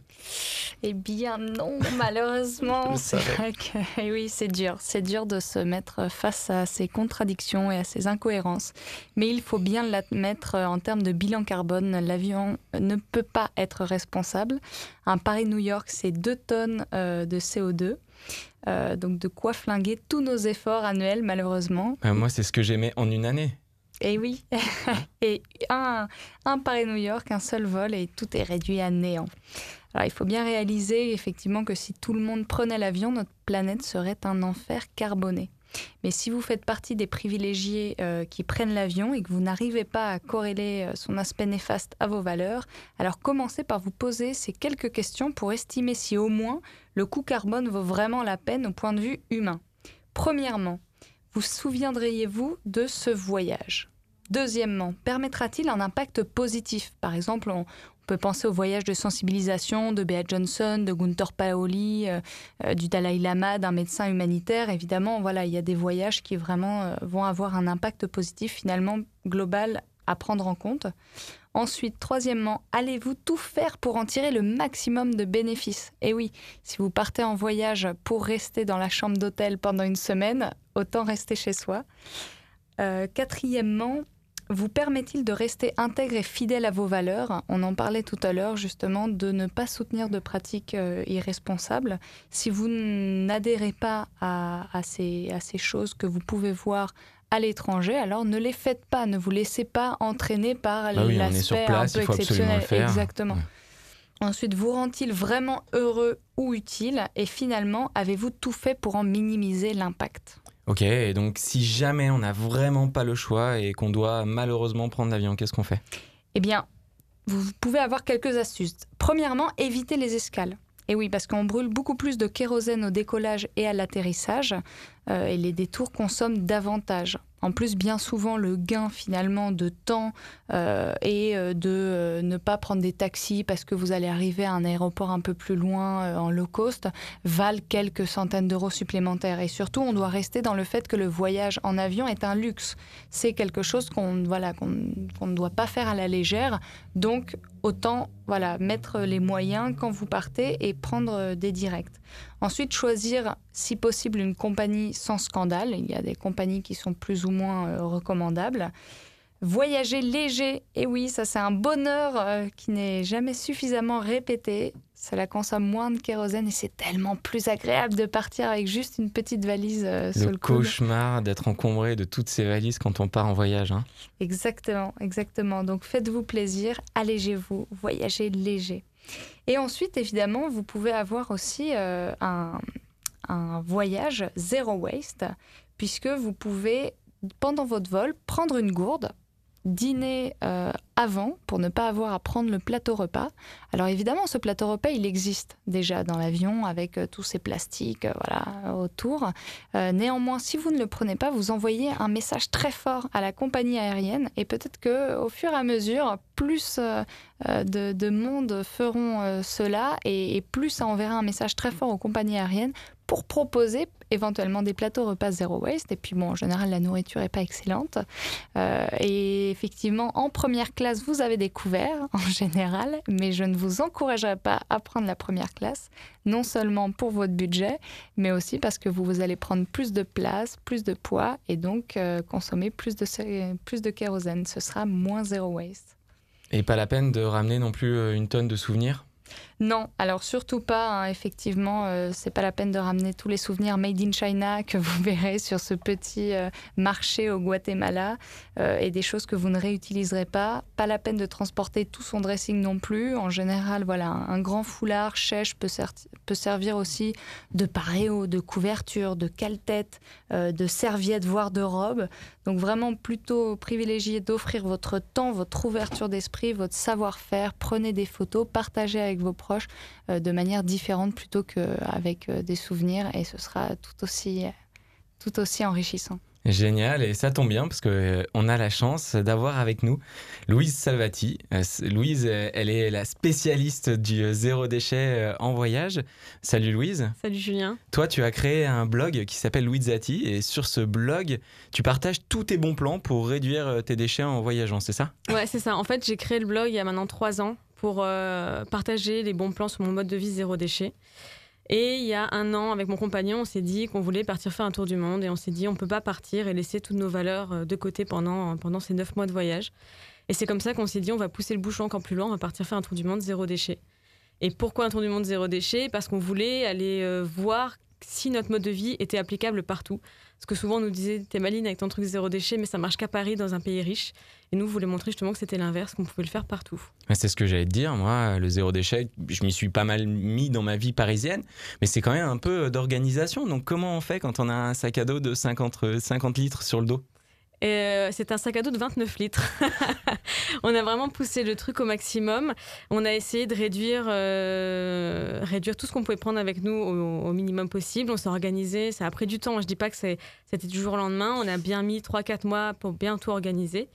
Eh bien non, malheureusement. C'est vrai que eh oui, c'est dur. C'est dur de se mettre face à ces contradictions et à ces incohérences. Mais il faut bien l'admettre euh, en termes de bilan carbone, l'avion ne peut pas être responsable. Un Paris-New York, c'est 2 tonnes euh, de CO2. Euh, donc de quoi flinguer tous nos efforts annuels, malheureusement. Euh, Moi, c'est ce que j'aimais en une année. Et oui, et un, un Paris-New York, un seul vol et tout est réduit à néant. Alors il faut bien réaliser effectivement que si tout le monde prenait l'avion, notre planète serait un enfer carboné. Mais si vous faites partie des privilégiés euh, qui prennent l'avion et que vous n'arrivez pas à corréler euh, son aspect néfaste à vos valeurs, alors commencez par vous poser ces quelques questions pour estimer si au moins le coût carbone vaut vraiment la peine au point de vue humain. Premièrement, vous souviendriez-vous de ce voyage? Deuxièmement, permettra-t-il un impact positif? Par exemple, on, peut penser au voyage de sensibilisation de Bea Johnson, de Gunther Paoli, euh, euh, du Dalai Lama, d'un médecin humanitaire. Évidemment, voilà, il y a des voyages qui vraiment euh, vont avoir un impact positif finalement global à prendre en compte. Ensuite, troisièmement, allez-vous tout faire pour en tirer le maximum de bénéfices? Et oui, si vous partez en voyage pour rester dans la chambre d'hôtel pendant une semaine, autant rester chez soi. Euh, quatrièmement, vous permet-il de rester intègre et fidèle à vos valeurs? On en parlait tout à l'heure justement de ne pas soutenir de pratiques euh, irresponsables. Si vous n'adhérez pas à ces, à ces choses que vous pouvez voir à l'étranger, alors ne les faites pas, ne vous laissez pas entraîner par Bah oui, l'aspect un peu exceptionnel. Exactement. Ouais. Ensuite, vous rend-il vraiment heureux ou utile? Et finalement, avez-vous tout fait pour en minimiser l'impact? Ok, et donc si jamais on n'a vraiment pas le choix et qu'on doit malheureusement prendre l'avion, qu'est-ce qu'on fait? Eh bien, vous pouvez avoir quelques astuces. Premièrement, évitez les escales. Et oui, parce qu'on brûle beaucoup plus de kérosène au décollage et à l'atterrissage, euh, et les détours consomment davantage. En plus, bien souvent, le gain finalement de temps euh, et euh, de euh, ne pas prendre des taxis parce que vous allez arriver à un aéroport un peu plus loin en low cost valent quelques centaines d'euros supplémentaires. Et surtout, on doit rester dans le fait que le voyage en avion est un luxe. C'est quelque chose qu'on voilà, ne doit pas faire à la légère. Donc, autant voilà, mettre les moyens quand vous partez et prendre des directs. Ensuite, choisir, si possible, une compagnie sans scandale. Il y a des compagnies qui sont plus ou moins euh, recommandables. Voyager léger, et oui, ça c'est un bonheur euh, qui n'est jamais suffisamment répété. Cela consomme moins de kérosène et c'est tellement plus agréable de partir avec juste une petite valise euh, Le le cauchemar d'être encombré de toutes ces valises quand on part en voyage. hein. Exactement, exactement. Donc faites-vous plaisir, allégez-vous, voyagez léger. Et ensuite, évidemment, vous pouvez avoir aussi euh, un, un voyage zéro waste, puisque vous pouvez, pendant votre vol, prendre une gourde, dîner euh, avant pour ne pas avoir à prendre le plateau repas. Alors évidemment, ce plateau repas, il existe déjà dans l'avion avec euh, tous ces plastiques euh, voilà, autour. Néanmoins, si vous ne le prenez pas, vous envoyez un message très fort à la compagnie aérienne et peut-être que au fur et à mesure, plus de, de monde feront cela et plus ça enverra un message très fort aux compagnies aériennes pour proposer éventuellement des plateaux repas zéro waste. Et puis bon, en général, la nourriture n'est pas excellente. Euh, et effectivement, en première classe, vous avez des couverts en général, mais je ne vous encouragerai pas à prendre la première classe, non seulement pour votre budget, mais aussi parce que vous, vous allez prendre plus de place, plus de poids et donc euh, consommer plus de, plus de kérosène. Ce sera moins zéro waste. Et pas la peine de ramener non plus euh, une tonne de souvenirs? Non, alors surtout pas. hein. Effectivement, euh, c'est pas la peine de ramener tous les souvenirs made in China que vous verrez sur ce petit euh, marché au Guatemala euh, et des choses que vous ne réutiliserez pas. Pas la peine de transporter tout son dressing non plus. En général, voilà, un, grand foulard chèche peut, ser- peut servir aussi de paréo, de couverture, de cale-tête, euh, de serviette, voire de robe. Donc vraiment plutôt privilégier d'offrir votre temps, votre ouverture d'esprit, votre savoir-faire. Prenez des photos, partagez avec vos proches euh, de manière différente plutôt qu'avec des souvenirs et ce sera tout aussi, tout aussi enrichissant. Génial, et ça tombe bien parce que euh, on a la chance d'avoir avec nous Louise Salvati. Euh, Louise, euh, elle est la spécialiste du euh, zéro déchet euh, en voyage. Salut Louise. Salut Julien. Toi, tu as créé un blog qui s'appelle Louisati et sur ce blog, tu partages tous tes bons plans pour réduire euh, tes déchets en voyageant, c'est ça? Ouais, c'est ça. En fait, j'ai créé le blog il y a maintenant trois ans pour euh, partager les bons plans sur mon mode de vie zéro déchet. Et il y a un an, avec mon compagnon, on s'est dit qu'on voulait partir faire un tour du monde et on s'est dit on peut pas partir et laisser toutes nos valeurs euh, de côté pendant, pendant ces neuf mois de voyage. Et c'est comme ça qu'on s'est dit on va pousser le bouchon encore plus loin, on va partir faire un tour du monde zéro déchet. Et pourquoi un tour du monde zéro déchet? Parce qu'on voulait aller euh, voir si notre mode de vie était applicable partout. Parce que souvent on nous disait t'es maline avec ton truc zéro déchet, mais ça marche qu'à Paris dans un pays riche. Et nous, on voulait montrer justement que c'était l'inverse, qu'on pouvait le faire partout. C'est ce que j'allais te dire, moi, le zéro déchet, je m'y suis pas mal mis dans ma vie parisienne, mais c'est quand même un peu d'organisation. Donc comment on fait quand on a un sac à dos de 50, euh, 50 litres sur le dos? Euh, c'est un sac à dos de 29 litres. on a vraiment poussé le truc au maximum. On a essayé de réduire, euh, réduire tout ce qu'on pouvait prendre avec nous au, minimum possible. On s'est organisé. Ça a pris du temps. Je dis pas que c'était du jour au lendemain. On a bien mis 3-4 mois pour bien tout organiser.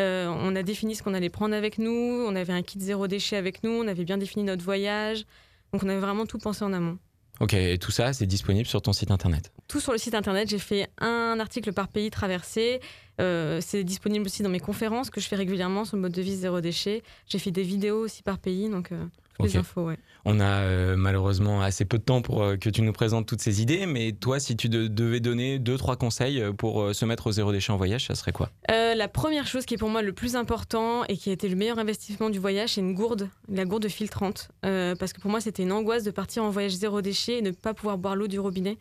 Euh, on a défini ce qu'on allait prendre avec nous. On avait un kit zéro déchet avec nous. On avait bien défini notre voyage. Donc on avait vraiment tout pensé en amont. Ok, et tout ça, c'est disponible sur ton site internet? tout sur le site internet. J'ai fait un article par pays traversé. Euh, c'est disponible aussi dans mes conférences que je fais régulièrement sur le mode de vie zéro déchet. J'ai fait des vidéos aussi par pays, donc euh, toutes Ok. les infos, ouais. On a euh, malheureusement assez peu de temps pour euh, que tu nous présentes toutes ces idées, mais toi, si tu de- devais donner deux, trois conseils pour se mettre au zéro déchet en voyage, ça serait quoi? La première chose qui est pour moi le plus important et qui a été le meilleur investissement du voyage, c'est une gourde, la gourde filtrante. Parce que pour moi, c'était une angoisse de partir en voyage zéro déchet et ne pas pouvoir boire l'eau du robinet.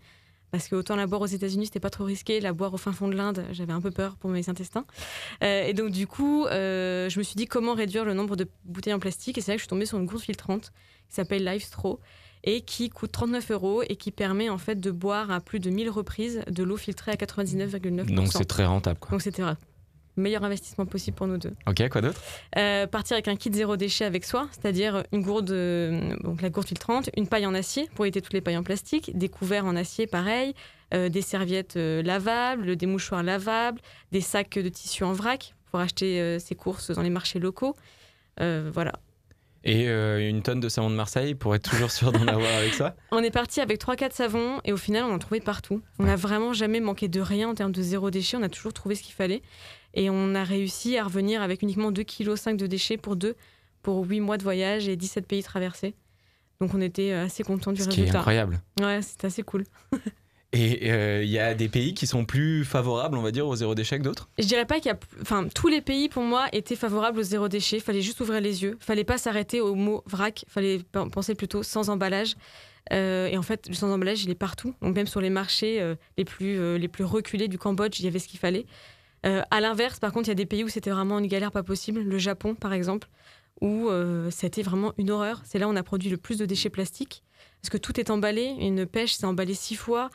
Parce que autant la boire aux États-Unis, c'était pas trop risqué. La boire au fin fond de l'Inde, j'avais un peu peur pour mes intestins. Euh, et donc, du coup, euh, je me suis dit comment réduire le nombre de bouteilles en plastique. Et c'est là que je suis tombée sur une gourde filtrante qui s'appelle Life Straw et qui coûte 39 euros et qui permet en fait de boire à plus de 1000 reprises de l'eau filtrée à 99,9%. Donc c'est très rentable. Quoi. Donc c'était meilleur investissement possible pour nous deux. Ok, quoi d'autre? Euh, partir avec un kit zéro déchet avec soi, c'est-à-dire une gourde, euh, donc la gourde filtrante, une paille en acier pour éviter toutes les pailles en plastique, des couverts en acier pareil, euh, des serviettes euh, lavables, des mouchoirs lavables, des sacs de tissu en vrac pour acheter ses courses dans les marchés locaux. Voilà. Et euh, une tonne de savon de Marseille pour être toujours sûr d'en avoir avec ça On est parti avec 3-4 savons et au final, on en trouvait partout. On n'a vraiment jamais manqué de rien en termes de zéro déchet. On a toujours trouvé ce qu'il fallait. Et on a réussi à revenir avec uniquement 2,5 kg de déchets pour deux, pour 8 mois de voyage et 17 pays traversés. Donc on était euh, assez contents du Ce qui est résultat. incroyable. Ouais, c'était assez cool. Et euh, il y a des pays qui sont plus favorables, on va dire, au zéro déchet que d'autres? Je dirais pas qu'il y a. Enfin, tous les pays pour moi étaient favorables au zéro déchet. Fallait juste ouvrir les yeux. Fallait pas s'arrêter au mot vrac. Fallait p- penser plutôt sans emballage. Euh, et en fait, le sans emballage, il est partout. Donc même sur les marchés euh, les plus euh, les plus reculés du Cambodge, il y avait ce qu'il fallait. Euh, à l'inverse, par contre, il y a des pays où c'était vraiment une galère pas possible. Le Japon, par exemple, où euh, c'était vraiment une horreur. C'est là où on a produit le plus de déchets plastiques parce que tout est emballé. Une pêche, c'est emballé six fois.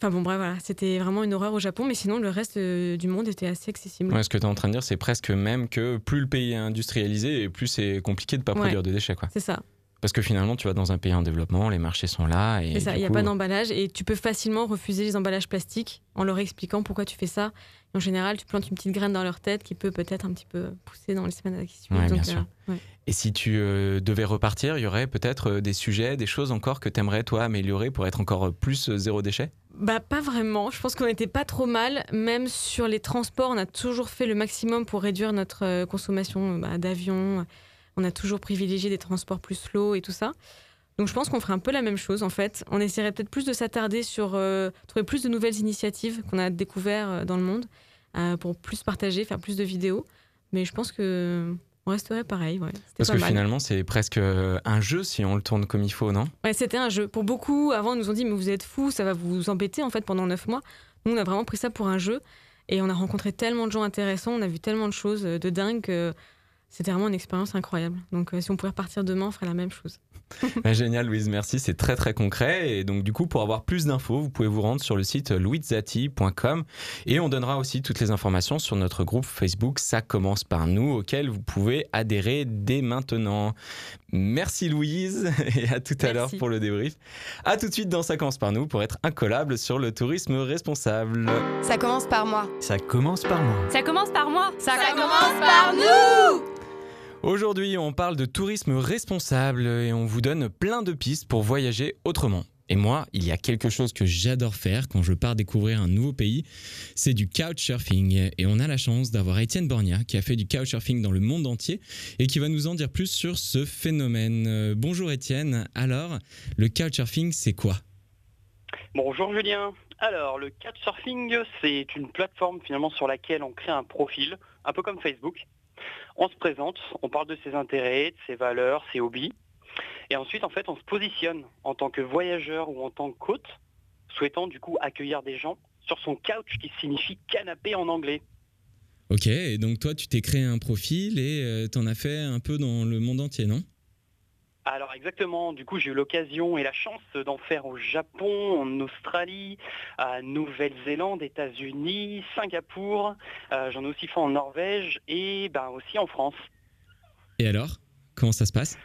Enfin bon, bref, voilà, c'était vraiment une horreur au Japon, mais sinon le reste euh, du monde était assez accessible. Ouais, ce que tu es en train de dire, c'est presque même que plus le pays est industrialisé et plus c'est compliqué de pas Ouais. produire de déchets. Quoi. C'est ça. Parce que finalement, tu vas dans un pays en développement, les marchés sont là. Et C'est ça, il n'y a pas d'emballage et tu peux facilement refuser les emballages plastiques en leur expliquant pourquoi tu fais ça. En général, tu plantes une petite graine dans leur tête qui peut peut-être un petit peu pousser dans les semaines qui suivent. Ouais, bien Donc, sûr. euh, ouais. Et si tu euh, devais repartir, il y aurait peut-être euh, des sujets, des choses encore que tu aimerais, toi, améliorer pour être encore plus zéro déchet? Bah pas vraiment. Je pense qu'on n'était pas trop mal. Même sur les transports, on a toujours fait le maximum pour réduire notre consommation bah, d'avion. On a toujours privilégié des transports plus slow et tout ça. Donc je pense qu'on ferait un peu la même chose en fait. On essaierait peut-être plus de s'attarder sur euh, trouver plus de nouvelles initiatives qu'on a découvertes dans le monde euh, pour plus partager, faire plus de vidéos. Mais je pense que on resterait pareil. Ouais. Parce pas que mal. finalement, c'est presque euh, un jeu si on le tourne comme il faut, non? Ouais, c'était un jeu. Pour beaucoup, avant, ils nous ont dit, mais vous êtes fous, ça va vous embêter en fait pendant neuf mois. Nous, on a vraiment pris ça pour un jeu. Et on a rencontré tellement de gens intéressants, on a vu tellement de choses euh, de dingue que c'était vraiment une expérience incroyable. Donc, si on pouvait repartir demain, on ferait la même chose. Bah, Génial, Louise, merci. C'est très très concret. Et donc, du coup, pour avoir plus d'infos, vous pouvez vous rendre sur le site louisezati.com et on donnera aussi toutes les informations sur notre groupe Facebook Ça commence par nous, auquel vous pouvez adhérer dès maintenant. Merci Louise et à tout à l'heure pour le débrief. À tout de suite dans Ça commence par nous pour être incollable sur le tourisme responsable. Ça commence par moi. Ça commence par moi. Ça commence par moi. Ça, commence par nous. Aujourd'hui, on parle de tourisme responsable et on vous donne plein de pistes pour voyager autrement. Et moi, il y a quelque chose que j'adore faire quand je pars découvrir un nouveau pays, c'est du couchsurfing. Et on a la chance d'avoir Étienne Borgna qui a fait du couchsurfing dans le monde entier et qui va nous en dire plus sur ce phénomène. Euh, bonjour Étienne, alors le couchsurfing c'est quoi? Bonjour Julien. Alors, le Couchsurfing, c'est une plateforme finalement sur laquelle on crée un profil, un peu comme Facebook. On se présente, on parle de ses intérêts, de ses valeurs, ses hobbies. Et ensuite, en fait, on se positionne en tant que voyageur ou en tant qu'hôte, souhaitant du coup accueillir des gens sur son couch qui signifie canapé en anglais. Ok, et donc toi tu t'es créé un profil et euh, t'en as fait un peu dans le monde entier, non? Alors exactement, du coup j'ai eu l'occasion et la chance d'en faire au Japon, en Australie, à Nouvelle-Zélande, États-Unis, Singapour, Euh, j'en ai aussi fait en Norvège et ben, aussi en France. Et alors Comment ça se passe?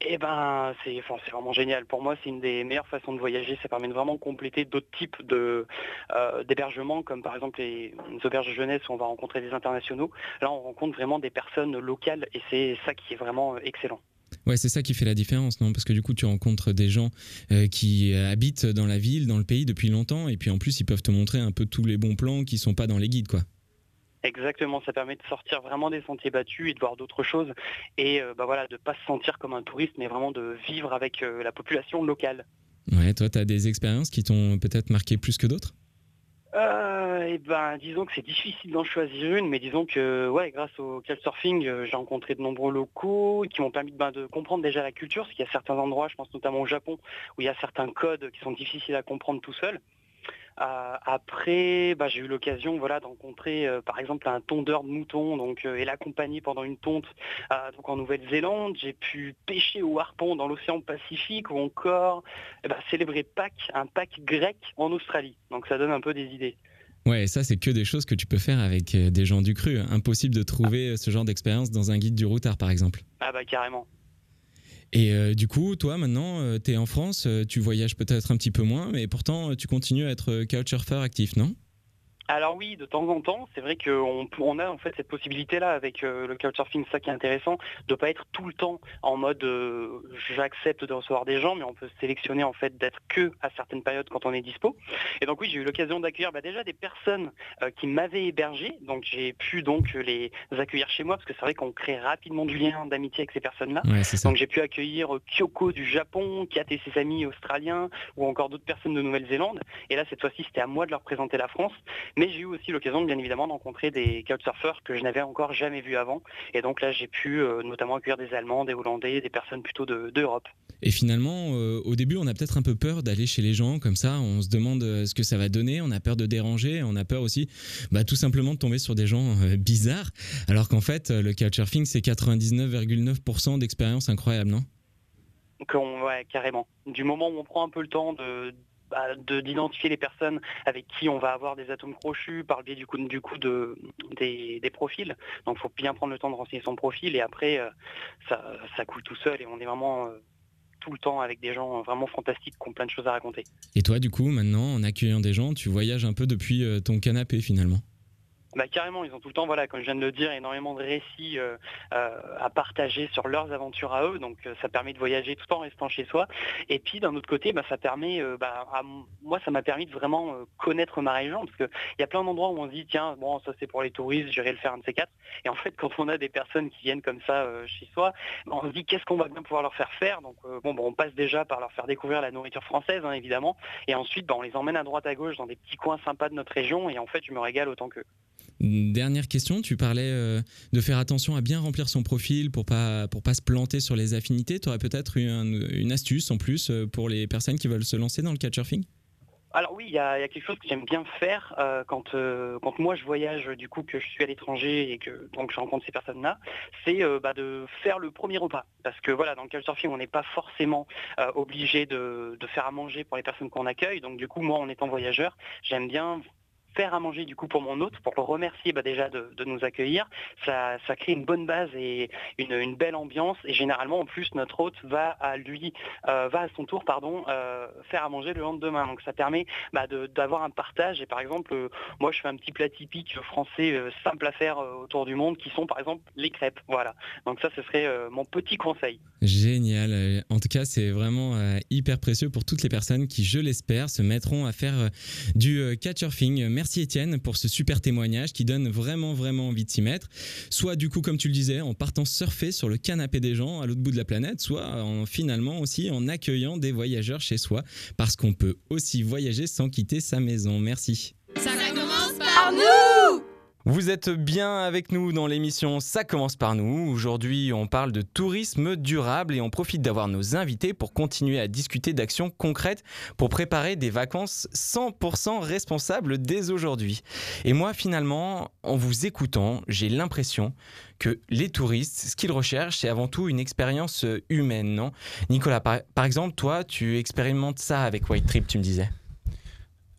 Et ben c'est enfin, vraiment génial. Pour moi c'est une des meilleures façons de voyager, ça permet de vraiment compléter d'autres types euh, d'hébergements comme par exemple les, les auberges de jeunesse où on va rencontrer des internationaux. Là on rencontre vraiment des personnes locales et c'est ça qui est vraiment euh, excellent. Ouais, c'est ça qui fait la différence, non? Parce que du coup, tu rencontres des gens euh, qui euh, habitent dans la ville, dans le pays depuis longtemps, et puis en plus, ils peuvent te montrer un peu tous les bons plans qui sont pas dans les guides, quoi. Exactement, ça permet de sortir vraiment des sentiers battus et de voir d'autres choses et euh, bah voilà, de pas se sentir comme un touriste mais vraiment de vivre avec euh, la population locale. Ouais, toi, tu as des expériences qui t'ont peut-être marqué plus que d'autres? Euh, et ben disons que c'est difficile d'en choisir une, mais disons que ouais, grâce au couchsurfing, euh, j'ai rencontré de nombreux locaux qui m'ont permis de, ben, de comprendre déjà la culture, parce qu'il y a certains endroits, je pense notamment au Japon, où il y a certains codes qui sont difficiles à comprendre tout seul. Euh, après, bah, j'ai eu l'occasion voilà, de rencontrer euh, par exemple un tondeur de moutons donc, euh, et l'accompagner pendant une tonte donc en Nouvelle-Zélande. J'ai pu pêcher au harpon dans l'océan Pacifique ou encore eh ben, célébrer Pâques, un Pâques grec en Australie. Donc ça donne un peu des idées. Ouais, et ça, c'est que des choses que tu peux faire avec des gens du cru. Impossible de trouver ce genre d'expérience dans un guide du routard, par exemple. Ah bah carrément. Et euh, du coup, toi, maintenant, tu es en France, euh, tu voyages peut-être un petit peu moins, mais pourtant, euh, tu continues à être euh, couchsurfer actif, non? Alors oui, de temps en temps, c'est vrai qu'on on a en fait cette possibilité-là avec euh, le couchsurfing, ça qui est intéressant, de pas être tout le temps en mode euh, j'accepte de recevoir des gens, mais on peut sélectionner en fait d'être que à certaines périodes quand on est dispo. Et donc oui, j'ai eu l'occasion d'accueillir bah, déjà des personnes euh, qui m'avaient hébergé, donc j'ai pu donc les accueillir chez moi parce que c'est vrai qu'on crée rapidement du lien d'amitié avec ces personnes-là. Ouais. Donc j'ai pu accueillir euh, Kyoko du Japon, Kat et ses amis australiens, ou encore d'autres personnes de Nouvelle-Zélande. Et là, cette fois-ci, c'était à moi de leur présenter la France. Mais j'ai eu aussi l'occasion, bien évidemment, de rencontrer des couchsurfers que je n'avais encore jamais vus avant. Et donc là, j'ai pu euh, notamment accueillir des Allemands, des Hollandais, des personnes plutôt de- d'Europe. Et finalement, euh, au début, on a peut-être un peu peur d'aller chez les gens comme ça. On se demande euh, ce que ça va donner. On a peur de déranger. On a peur aussi, bah, tout simplement, de tomber sur des gens euh, bizarres. Alors qu'en fait, le couchsurfing, c'est 99,9% d'expérience incroyable, non? Donc, on- ouais, carrément. Du moment où on prend un peu le temps de- d'identifier les personnes avec qui on va avoir des atomes crochus par le biais du coup, des profils. Donc il faut bien prendre le temps de renseigner son profil et après euh, ça, ça coule tout seul et on est vraiment euh, tout le temps avec des gens vraiment fantastiques qui ont plein de choses à raconter. Et toi, du coup, maintenant, en accueillant des gens, tu voyages un peu depuis euh, ton canapé finalement? Bah, carrément, ils ont tout le temps, voilà, comme je viens de le dire, énormément de récits euh, euh, à partager sur leurs aventures à eux. Donc euh, ça permet de voyager tout en restant chez soi. Et puis d'un autre côté, bah, ça permet, bah, moi ça m'a permis de vraiment connaître ma région parce qu'il y a plein d'endroits où on se dit tiens bon ça c'est pour les touristes, j'irai le faire un de ces quatre. Et en fait quand on a des personnes qui viennent comme ça chez soi, bah, on se dit qu'est-ce qu'on va bien pouvoir leur faire faire? Donc bon, bah, on passe déjà par leur faire découvrir la nourriture française hein, évidemment. Et ensuite bah, on les emmène à droite à gauche dans des petits coins sympas de notre région et en fait je me régale autant qu'eux. Dernière question, tu parlais euh, de faire attention à bien remplir son profil pour pas pour pas se planter sur les affinités. Tu aurais peut-être une, une astuce en plus euh, pour les personnes qui veulent se lancer dans le couchsurfing? Alors oui, il y, a quelque chose que j'aime bien faire euh, quand, quand moi je voyage, du coup que je suis à l'étranger et que donc je rencontre ces personnes-là, c'est bah, de faire le premier repas. Parce que voilà, dans le couchsurfing, on n'est pas forcément obligé de, de faire à manger pour les personnes qu'on accueille. Donc du coup, moi en étant voyageur, j'aime bien faire à manger du coup pour mon hôte, pour le remercier bah, déjà de, nous accueillir. Ça, crée une bonne base et une, belle ambiance. Et généralement, en plus, notre hôte va à lui, euh, va à son tour, pardon, euh, faire à manger le lendemain. Donc ça permet bah, d'avoir un partage. Et par exemple, euh, moi, je fais un petit plat typique français simple à faire autour du monde, qui sont par exemple les crêpes. Voilà. Donc ça, ce serait mon petit conseil. Génial. En tout cas, c'est vraiment hyper précieux pour toutes les personnes qui, je l'espère, se mettront à faire du couchsurfing. Merci Étienne pour ce super témoignage qui donne vraiment, vraiment envie de s'y mettre. Soit du coup, comme tu le disais, en partant surfer sur le canapé des gens à l'autre bout de la planète, soit en, finalement aussi en accueillant des voyageurs chez soi, parce qu'on peut aussi voyager sans quitter sa maison. Merci. Ça commence par nous Vous êtes bien avec nous dans l'émission Ça commence par nous. Aujourd'hui, on parle de tourisme durable et on profite d'avoir nos invités pour continuer à discuter d'actions concrètes pour préparer des vacances 100% responsables dès aujourd'hui. Et moi, finalement, en vous écoutant, j'ai l'impression que les touristes, ce qu'ils recherchent, c'est avant tout une expérience humaine, non? Nicolas, par exemple, toi, tu expérimentes ça avec White Trip, tu me disais.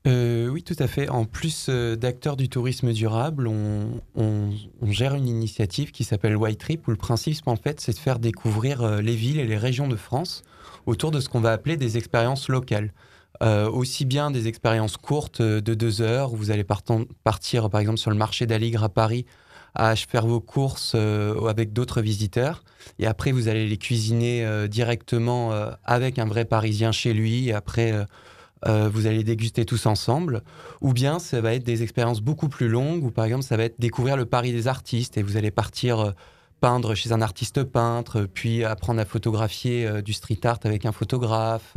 Euh, oui, tout à fait. En plus euh, d'acteurs du tourisme durable, on, gère une initiative qui s'appelle White Trip, où le principe, en fait, c'est de faire découvrir euh, les villes et les régions de France autour de ce qu'on va appeler des expériences locales. Aussi bien des expériences courtes de deux heures, où vous allez partir, par exemple, sur le marché d'Aligre à Paris, à faire vos courses avec d'autres visiteurs. Et après, vous allez les cuisiner directement avec un vrai Parisien chez lui. Et après, euh, vous allez déguster tous ensemble. Ou bien, ça va être des expériences beaucoup plus longues, où par exemple, ça va être découvrir le Paris des artistes. Et vous allez partir euh, peindre chez un artiste peintre, puis apprendre à photographier euh, du street art avec un photographe,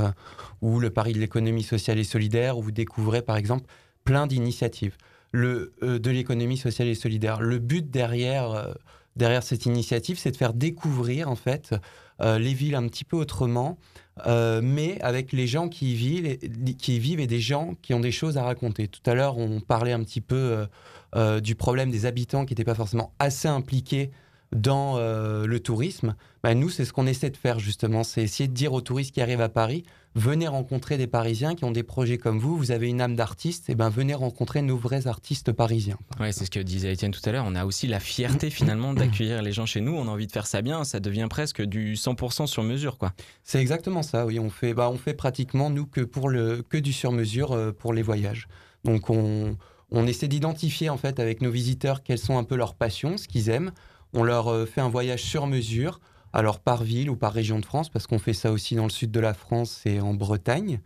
ou le Paris de l'économie sociale et solidaire, où vous découvrez par exemple plein d'initiatives de l'économie sociale et solidaire. Le but derrière, derrière cette initiative, c'est de faire découvrir en fait les villes un petit peu autrement, euh, mais avec les gens qui y, vivent, et- des gens qui ont des choses à raconter. Tout à l'heure, on parlait un petit peu euh, euh, du problème des habitants qui n'étaient pas forcément assez impliqués dans le tourisme. Bah, nous, c'est ce qu'on essaie de faire justement, c'est essayer de dire aux touristes qui arrivent à Paris, venez rencontrer des Parisiens qui ont des projets comme vous, vous avez une âme d'artiste, et ben venez rencontrer nos vrais artistes parisiens. Ouais, c'est ce que disait Étienne tout à l'heure. On a aussi la fierté finalement d'accueillir les gens chez nous. On a envie de faire ça bien. Ça devient presque du 100% sur mesure, quoi. C'est exactement ça, oui. On fait, bah, on fait pratiquement, nous, que, pour le, que du sur-mesure euh, pour les voyages. Donc, on, on essaie d'identifier, en fait, avec nos visiteurs, quelles sont un peu leurs passions, ce qu'ils aiment. On leur euh, fait un voyage sur mesure, alors par ville ou par région de France, parce qu'on fait ça aussi dans le sud de la France et en Bretagne.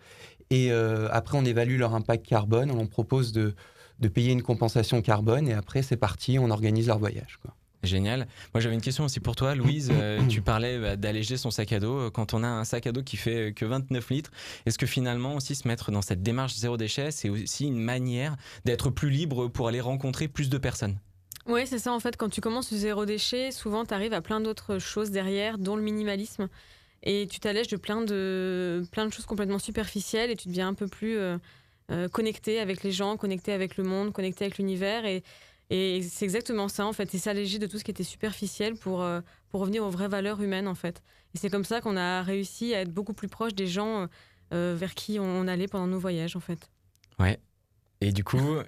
Et euh, après, on évalue leur impact carbone. On leur propose de, de payer une compensation carbone. Et après, c'est parti, on organise leur voyage. Quoi. Génial. Moi, j'avais une question aussi pour toi, Louise. Euh, tu parlais bah, d'alléger son sac à dos. Euh, Quand on a un sac à dos qui fait que 29 litres, est-ce que finalement aussi se mettre dans cette démarche zéro déchet, c'est aussi une manière d'être plus libre pour aller rencontrer plus de personnes? Oui, c'est ça en fait. Quand tu commences le zéro déchet, souvent tu arrives à plein d'autres choses derrière, dont le minimalisme. Et tu t'allèges de plein, de plein de choses complètement superficielles et tu deviens un peu plus euh, euh, connecté avec les gens, connecté avec le monde, connecté avec l'univers. Et, c'est exactement ça en fait. C'est s'alléger de tout ce qui était superficiel pour, euh, pour revenir aux vraies valeurs humaines en fait. Et c'est comme ça qu'on a réussi à être beaucoup plus proche des gens vers qui on allait pendant nos voyages en fait. Ouais. Et du coup.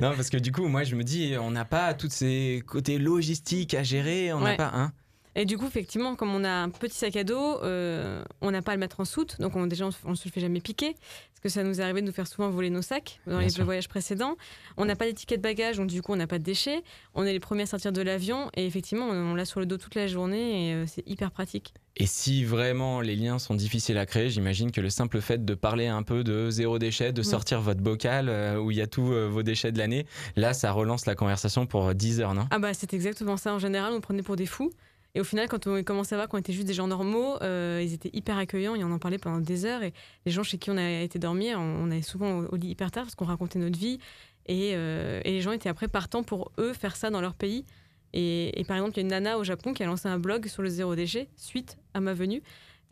Non, parce que du coup, moi, je me dis, on n'a pas tous ces côtés logistiques à gérer, on n'a Ouais. pas. Hein Et du coup, effectivement, comme on a un petit sac à dos, euh, on n'a pas à le mettre en soute. Donc, on, déjà, on ne se le fait jamais piquer. Parce que ça nous est arrivé de nous faire souvent voler nos sacs dans Bien les sûr. voyages précédents. On n'a pas d'étiquette bagage, donc du coup, on n'a pas de déchets. On est les premiers à sortir de l'avion. Et effectivement, on, on l'a sur le dos toute la journée et euh, c'est hyper pratique. Et si vraiment les liens sont difficiles à créer, j'imagine que le simple fait de parler un peu de zéro déchet, de Ouais. sortir votre bocal euh, où il y a tous euh, vos déchets de l'année, là, ça relance la conversation pour 10 heures, non? Ah bah, c'est exactement ça. En général, on prenait pour des fous. Et au final, quand on commençait à voir qu'on était juste des gens normaux, euh, ils étaient hyper accueillants et on en parlait pendant des heures. Et les gens chez qui on a été dormir, on, allait souvent au, lit hyper tard parce qu'on racontait notre vie. Et, euh, et les gens étaient après partants pour eux faire ça dans leur pays. Et, et par exemple, il y a une nana au Japon qui a lancé un blog sur le zéro déchet suite à ma venue.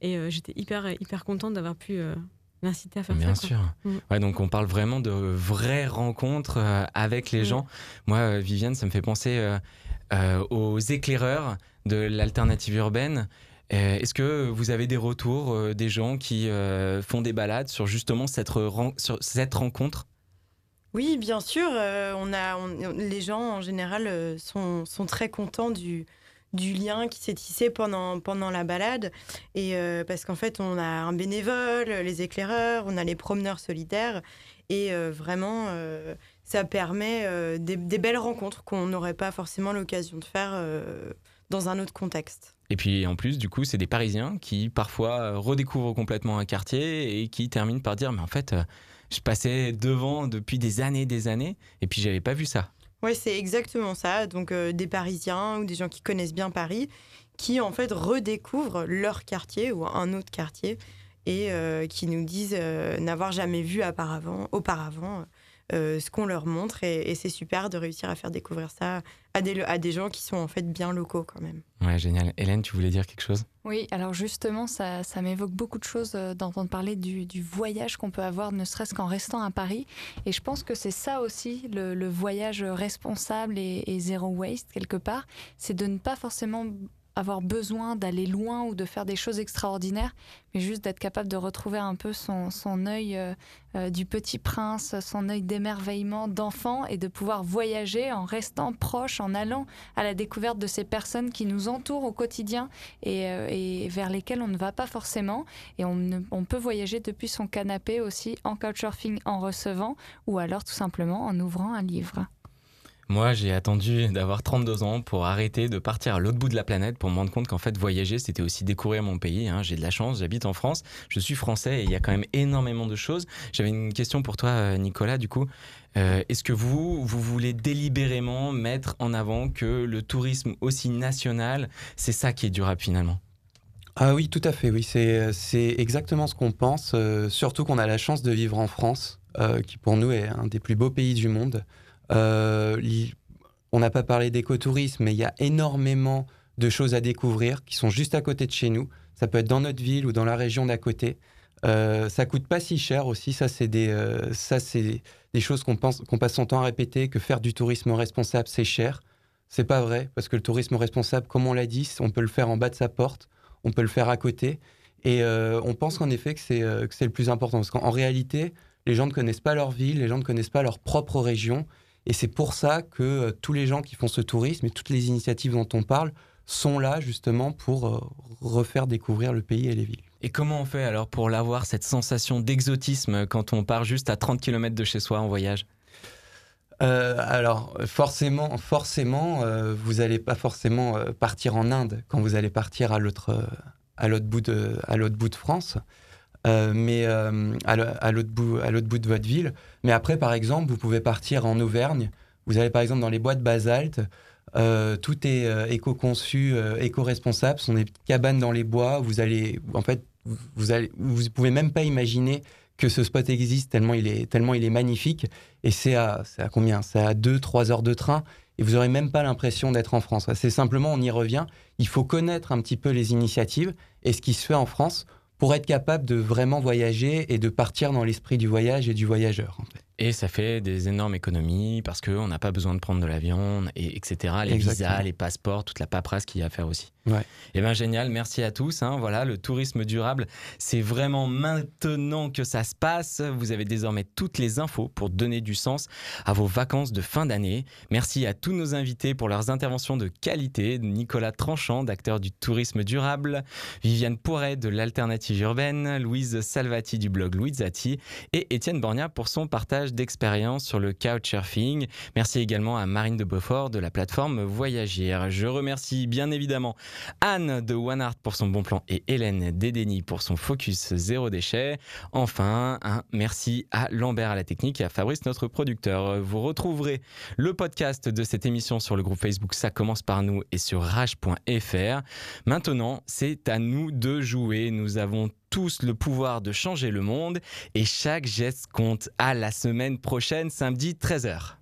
Et euh, j'étais hyper, hyper contente d'avoir pu l'inciter à faire Bien ça. quoi. sûr. Mm. Ouais, donc on parle vraiment de vraies rencontres euh, avec les Mm. gens. Moi, euh, Viviane, ça me fait penser euh, aux éclaireurs de l'alternative urbaine. Euh, Est-ce que vous avez des retours euh, des gens qui euh, font des balades sur justement cette, rencontre? Oui, bien sûr. euh, on a, les gens, en général, euh, sont, sont très contents du, du lien qui s'est tissé pendant, pendant la balade. Et euh, parce qu'en fait, on a un bénévole, les éclaireurs, on a les promeneurs solidaires. Et euh, vraiment, euh, ça permet euh, des, des belles rencontres qu'on n'aurait pas forcément l'occasion de faire euh, dans un autre contexte. Et puis en plus, du coup, c'est des Parisiens qui parfois euh, redécouvrent complètement un quartier et qui terminent par dire Mais en fait, je passais devant depuis des années, des années, et puis j'avais pas vu ça. Oui, c'est exactement ça. Donc euh, des Parisiens ou des gens qui connaissent bien Paris, qui en fait redécouvrent leur quartier ou un autre quartier et euh, qui nous disent euh, n'avoir jamais vu auparavant, auparavant ce qu'on leur montre. Et, et c'est super de réussir à faire découvrir ça à des, à des gens qui sont en fait bien locaux quand même. Ouais, génial. Hélène, tu voulais dire quelque chose? Oui, alors justement, ça, ça m'évoque beaucoup de choses euh, d'entendre parler du, du voyage qu'on peut avoir, ne serait-ce qu'en restant à Paris. Et je pense que c'est ça aussi, le, le voyage responsable et, et zéro waste, quelque part. C'est de ne pas forcément avoir besoin d'aller loin ou de faire des choses extraordinaires, mais juste d'être capable de retrouver un peu son, œil euh, euh, du petit prince, son œil d'émerveillement d'enfant et de pouvoir voyager en restant proche, en allant à la découverte de ces personnes qui nous entourent au quotidien et, euh, vers lesquelles on ne va pas forcément. Et on, on peut voyager depuis son canapé aussi en couchsurfing en recevant ou alors tout simplement en ouvrant un livre. Moi, j'ai attendu d'avoir 32 ans pour arrêter de partir à l'autre bout de la planète pour me rendre compte qu'en fait, voyager, c'était aussi découvrir mon pays. hein. J'ai de la chance, j'habite en France, je suis français et il y a quand même énormément de choses. J'avais une question pour toi, euh, Nicolas, du coup. Euh, Est-ce que vous, vous voulez délibérément mettre en avant que le tourisme aussi national, c'est ça qui est durable finalement? Ah oui, tout à fait, oui. C'est, exactement ce qu'on pense, euh, surtout qu'on a la chance de vivre en France, qui pour nous est un des plus beaux pays du monde. Euh, on n'a pas parlé d'écotourisme, mais il y a énormément de choses à découvrir qui sont juste à côté de chez nous. Ça peut être dans notre ville ou dans la région d'à côté. Euh, ça coûte pas si cher aussi. Ça, c'est des, euh, ça, c'est des choses qu'on passe son temps à répéter, que faire du tourisme responsable, c'est cher. C'est pas vrai, parce que le tourisme responsable, comme on l'a dit, on peut le faire en bas de sa porte, on peut le faire à côté. Et euh, on pense qu'en effet c'est c'est le plus important, parce qu'en réalité, les gens ne connaissent pas leur ville, les gens ne connaissent pas leur propre région. Et c'est pour ça que euh, tous les gens qui font ce tourisme et toutes les initiatives dont on parle sont là justement pour euh, refaire découvrir le pays et les villes. Et comment on fait alors pour l'avoir, cette sensation d'exotisme quand on part juste à 30 km de chez soi en voyage? Euh, alors forcément, forcément, euh, vous n'allez pas forcément euh, partir en Inde quand vous allez partir à l'autre, euh, à l'autre bout de, à l'autre bout de France, Euh, mais euh, à l'autre bout, de votre ville. Mais après, par exemple, vous pouvez partir en Auvergne. Vous allez par exemple dans les bois de basalte. Euh, tout est éco-conçu, éco-responsable. Ce sont des petites cabanes dans les bois. Vous allez, en fait, vous, pouvez même pas imaginer que ce spot existe tellement il est, tellement il est magnifique. Et c'est à, à combien? C'est à 2-3 heures de train. Et vous n'aurez même pas l'impression d'être en France. C'est simplement, on y revient. Il faut connaître un petit peu les initiatives et ce qui se fait en France pour être capable de vraiment voyager et de partir dans l'esprit du voyage et du voyageur. Et ça fait des énormes économies parce qu'on n'a pas besoin de prendre de l'avion, et etc. Les Exactement. visas, les passeports, toute la paperasse qu'il y a à faire aussi. Ouais. Et bien génial, merci à tous. hein. Voilà, le tourisme durable, c'est vraiment maintenant que ça se passe. Vous avez désormais toutes les infos pour donner du sens à vos vacances de fin d'année. Merci à tous nos invités pour leurs interventions de qualité. Nicolas Tranchant, d'acteur du tourisme durable, Viviane Poiret de l'alternative urbaine, Louise Salvati du blog Louise Zati et Étienne Borgna pour son partage davantage d'expérience sur le couchsurfing. Merci également à Marine de Beaufort de la plateforme Voyagir. Je remercie bien évidemment Anne de One Art pour son bon plan et Hélène Dédény pour son focus zéro déchet. Enfin, un merci à Lambert à la technique et à Fabrice, notre producteur. Vous retrouverez le podcast de cette émission sur le groupe Facebook Ça commence par nous et sur rage.fr. Maintenant, c'est à nous de jouer. Nous avons tous le pouvoir de changer le monde et chaque geste compte. À la semaine prochaine, samedi 13h.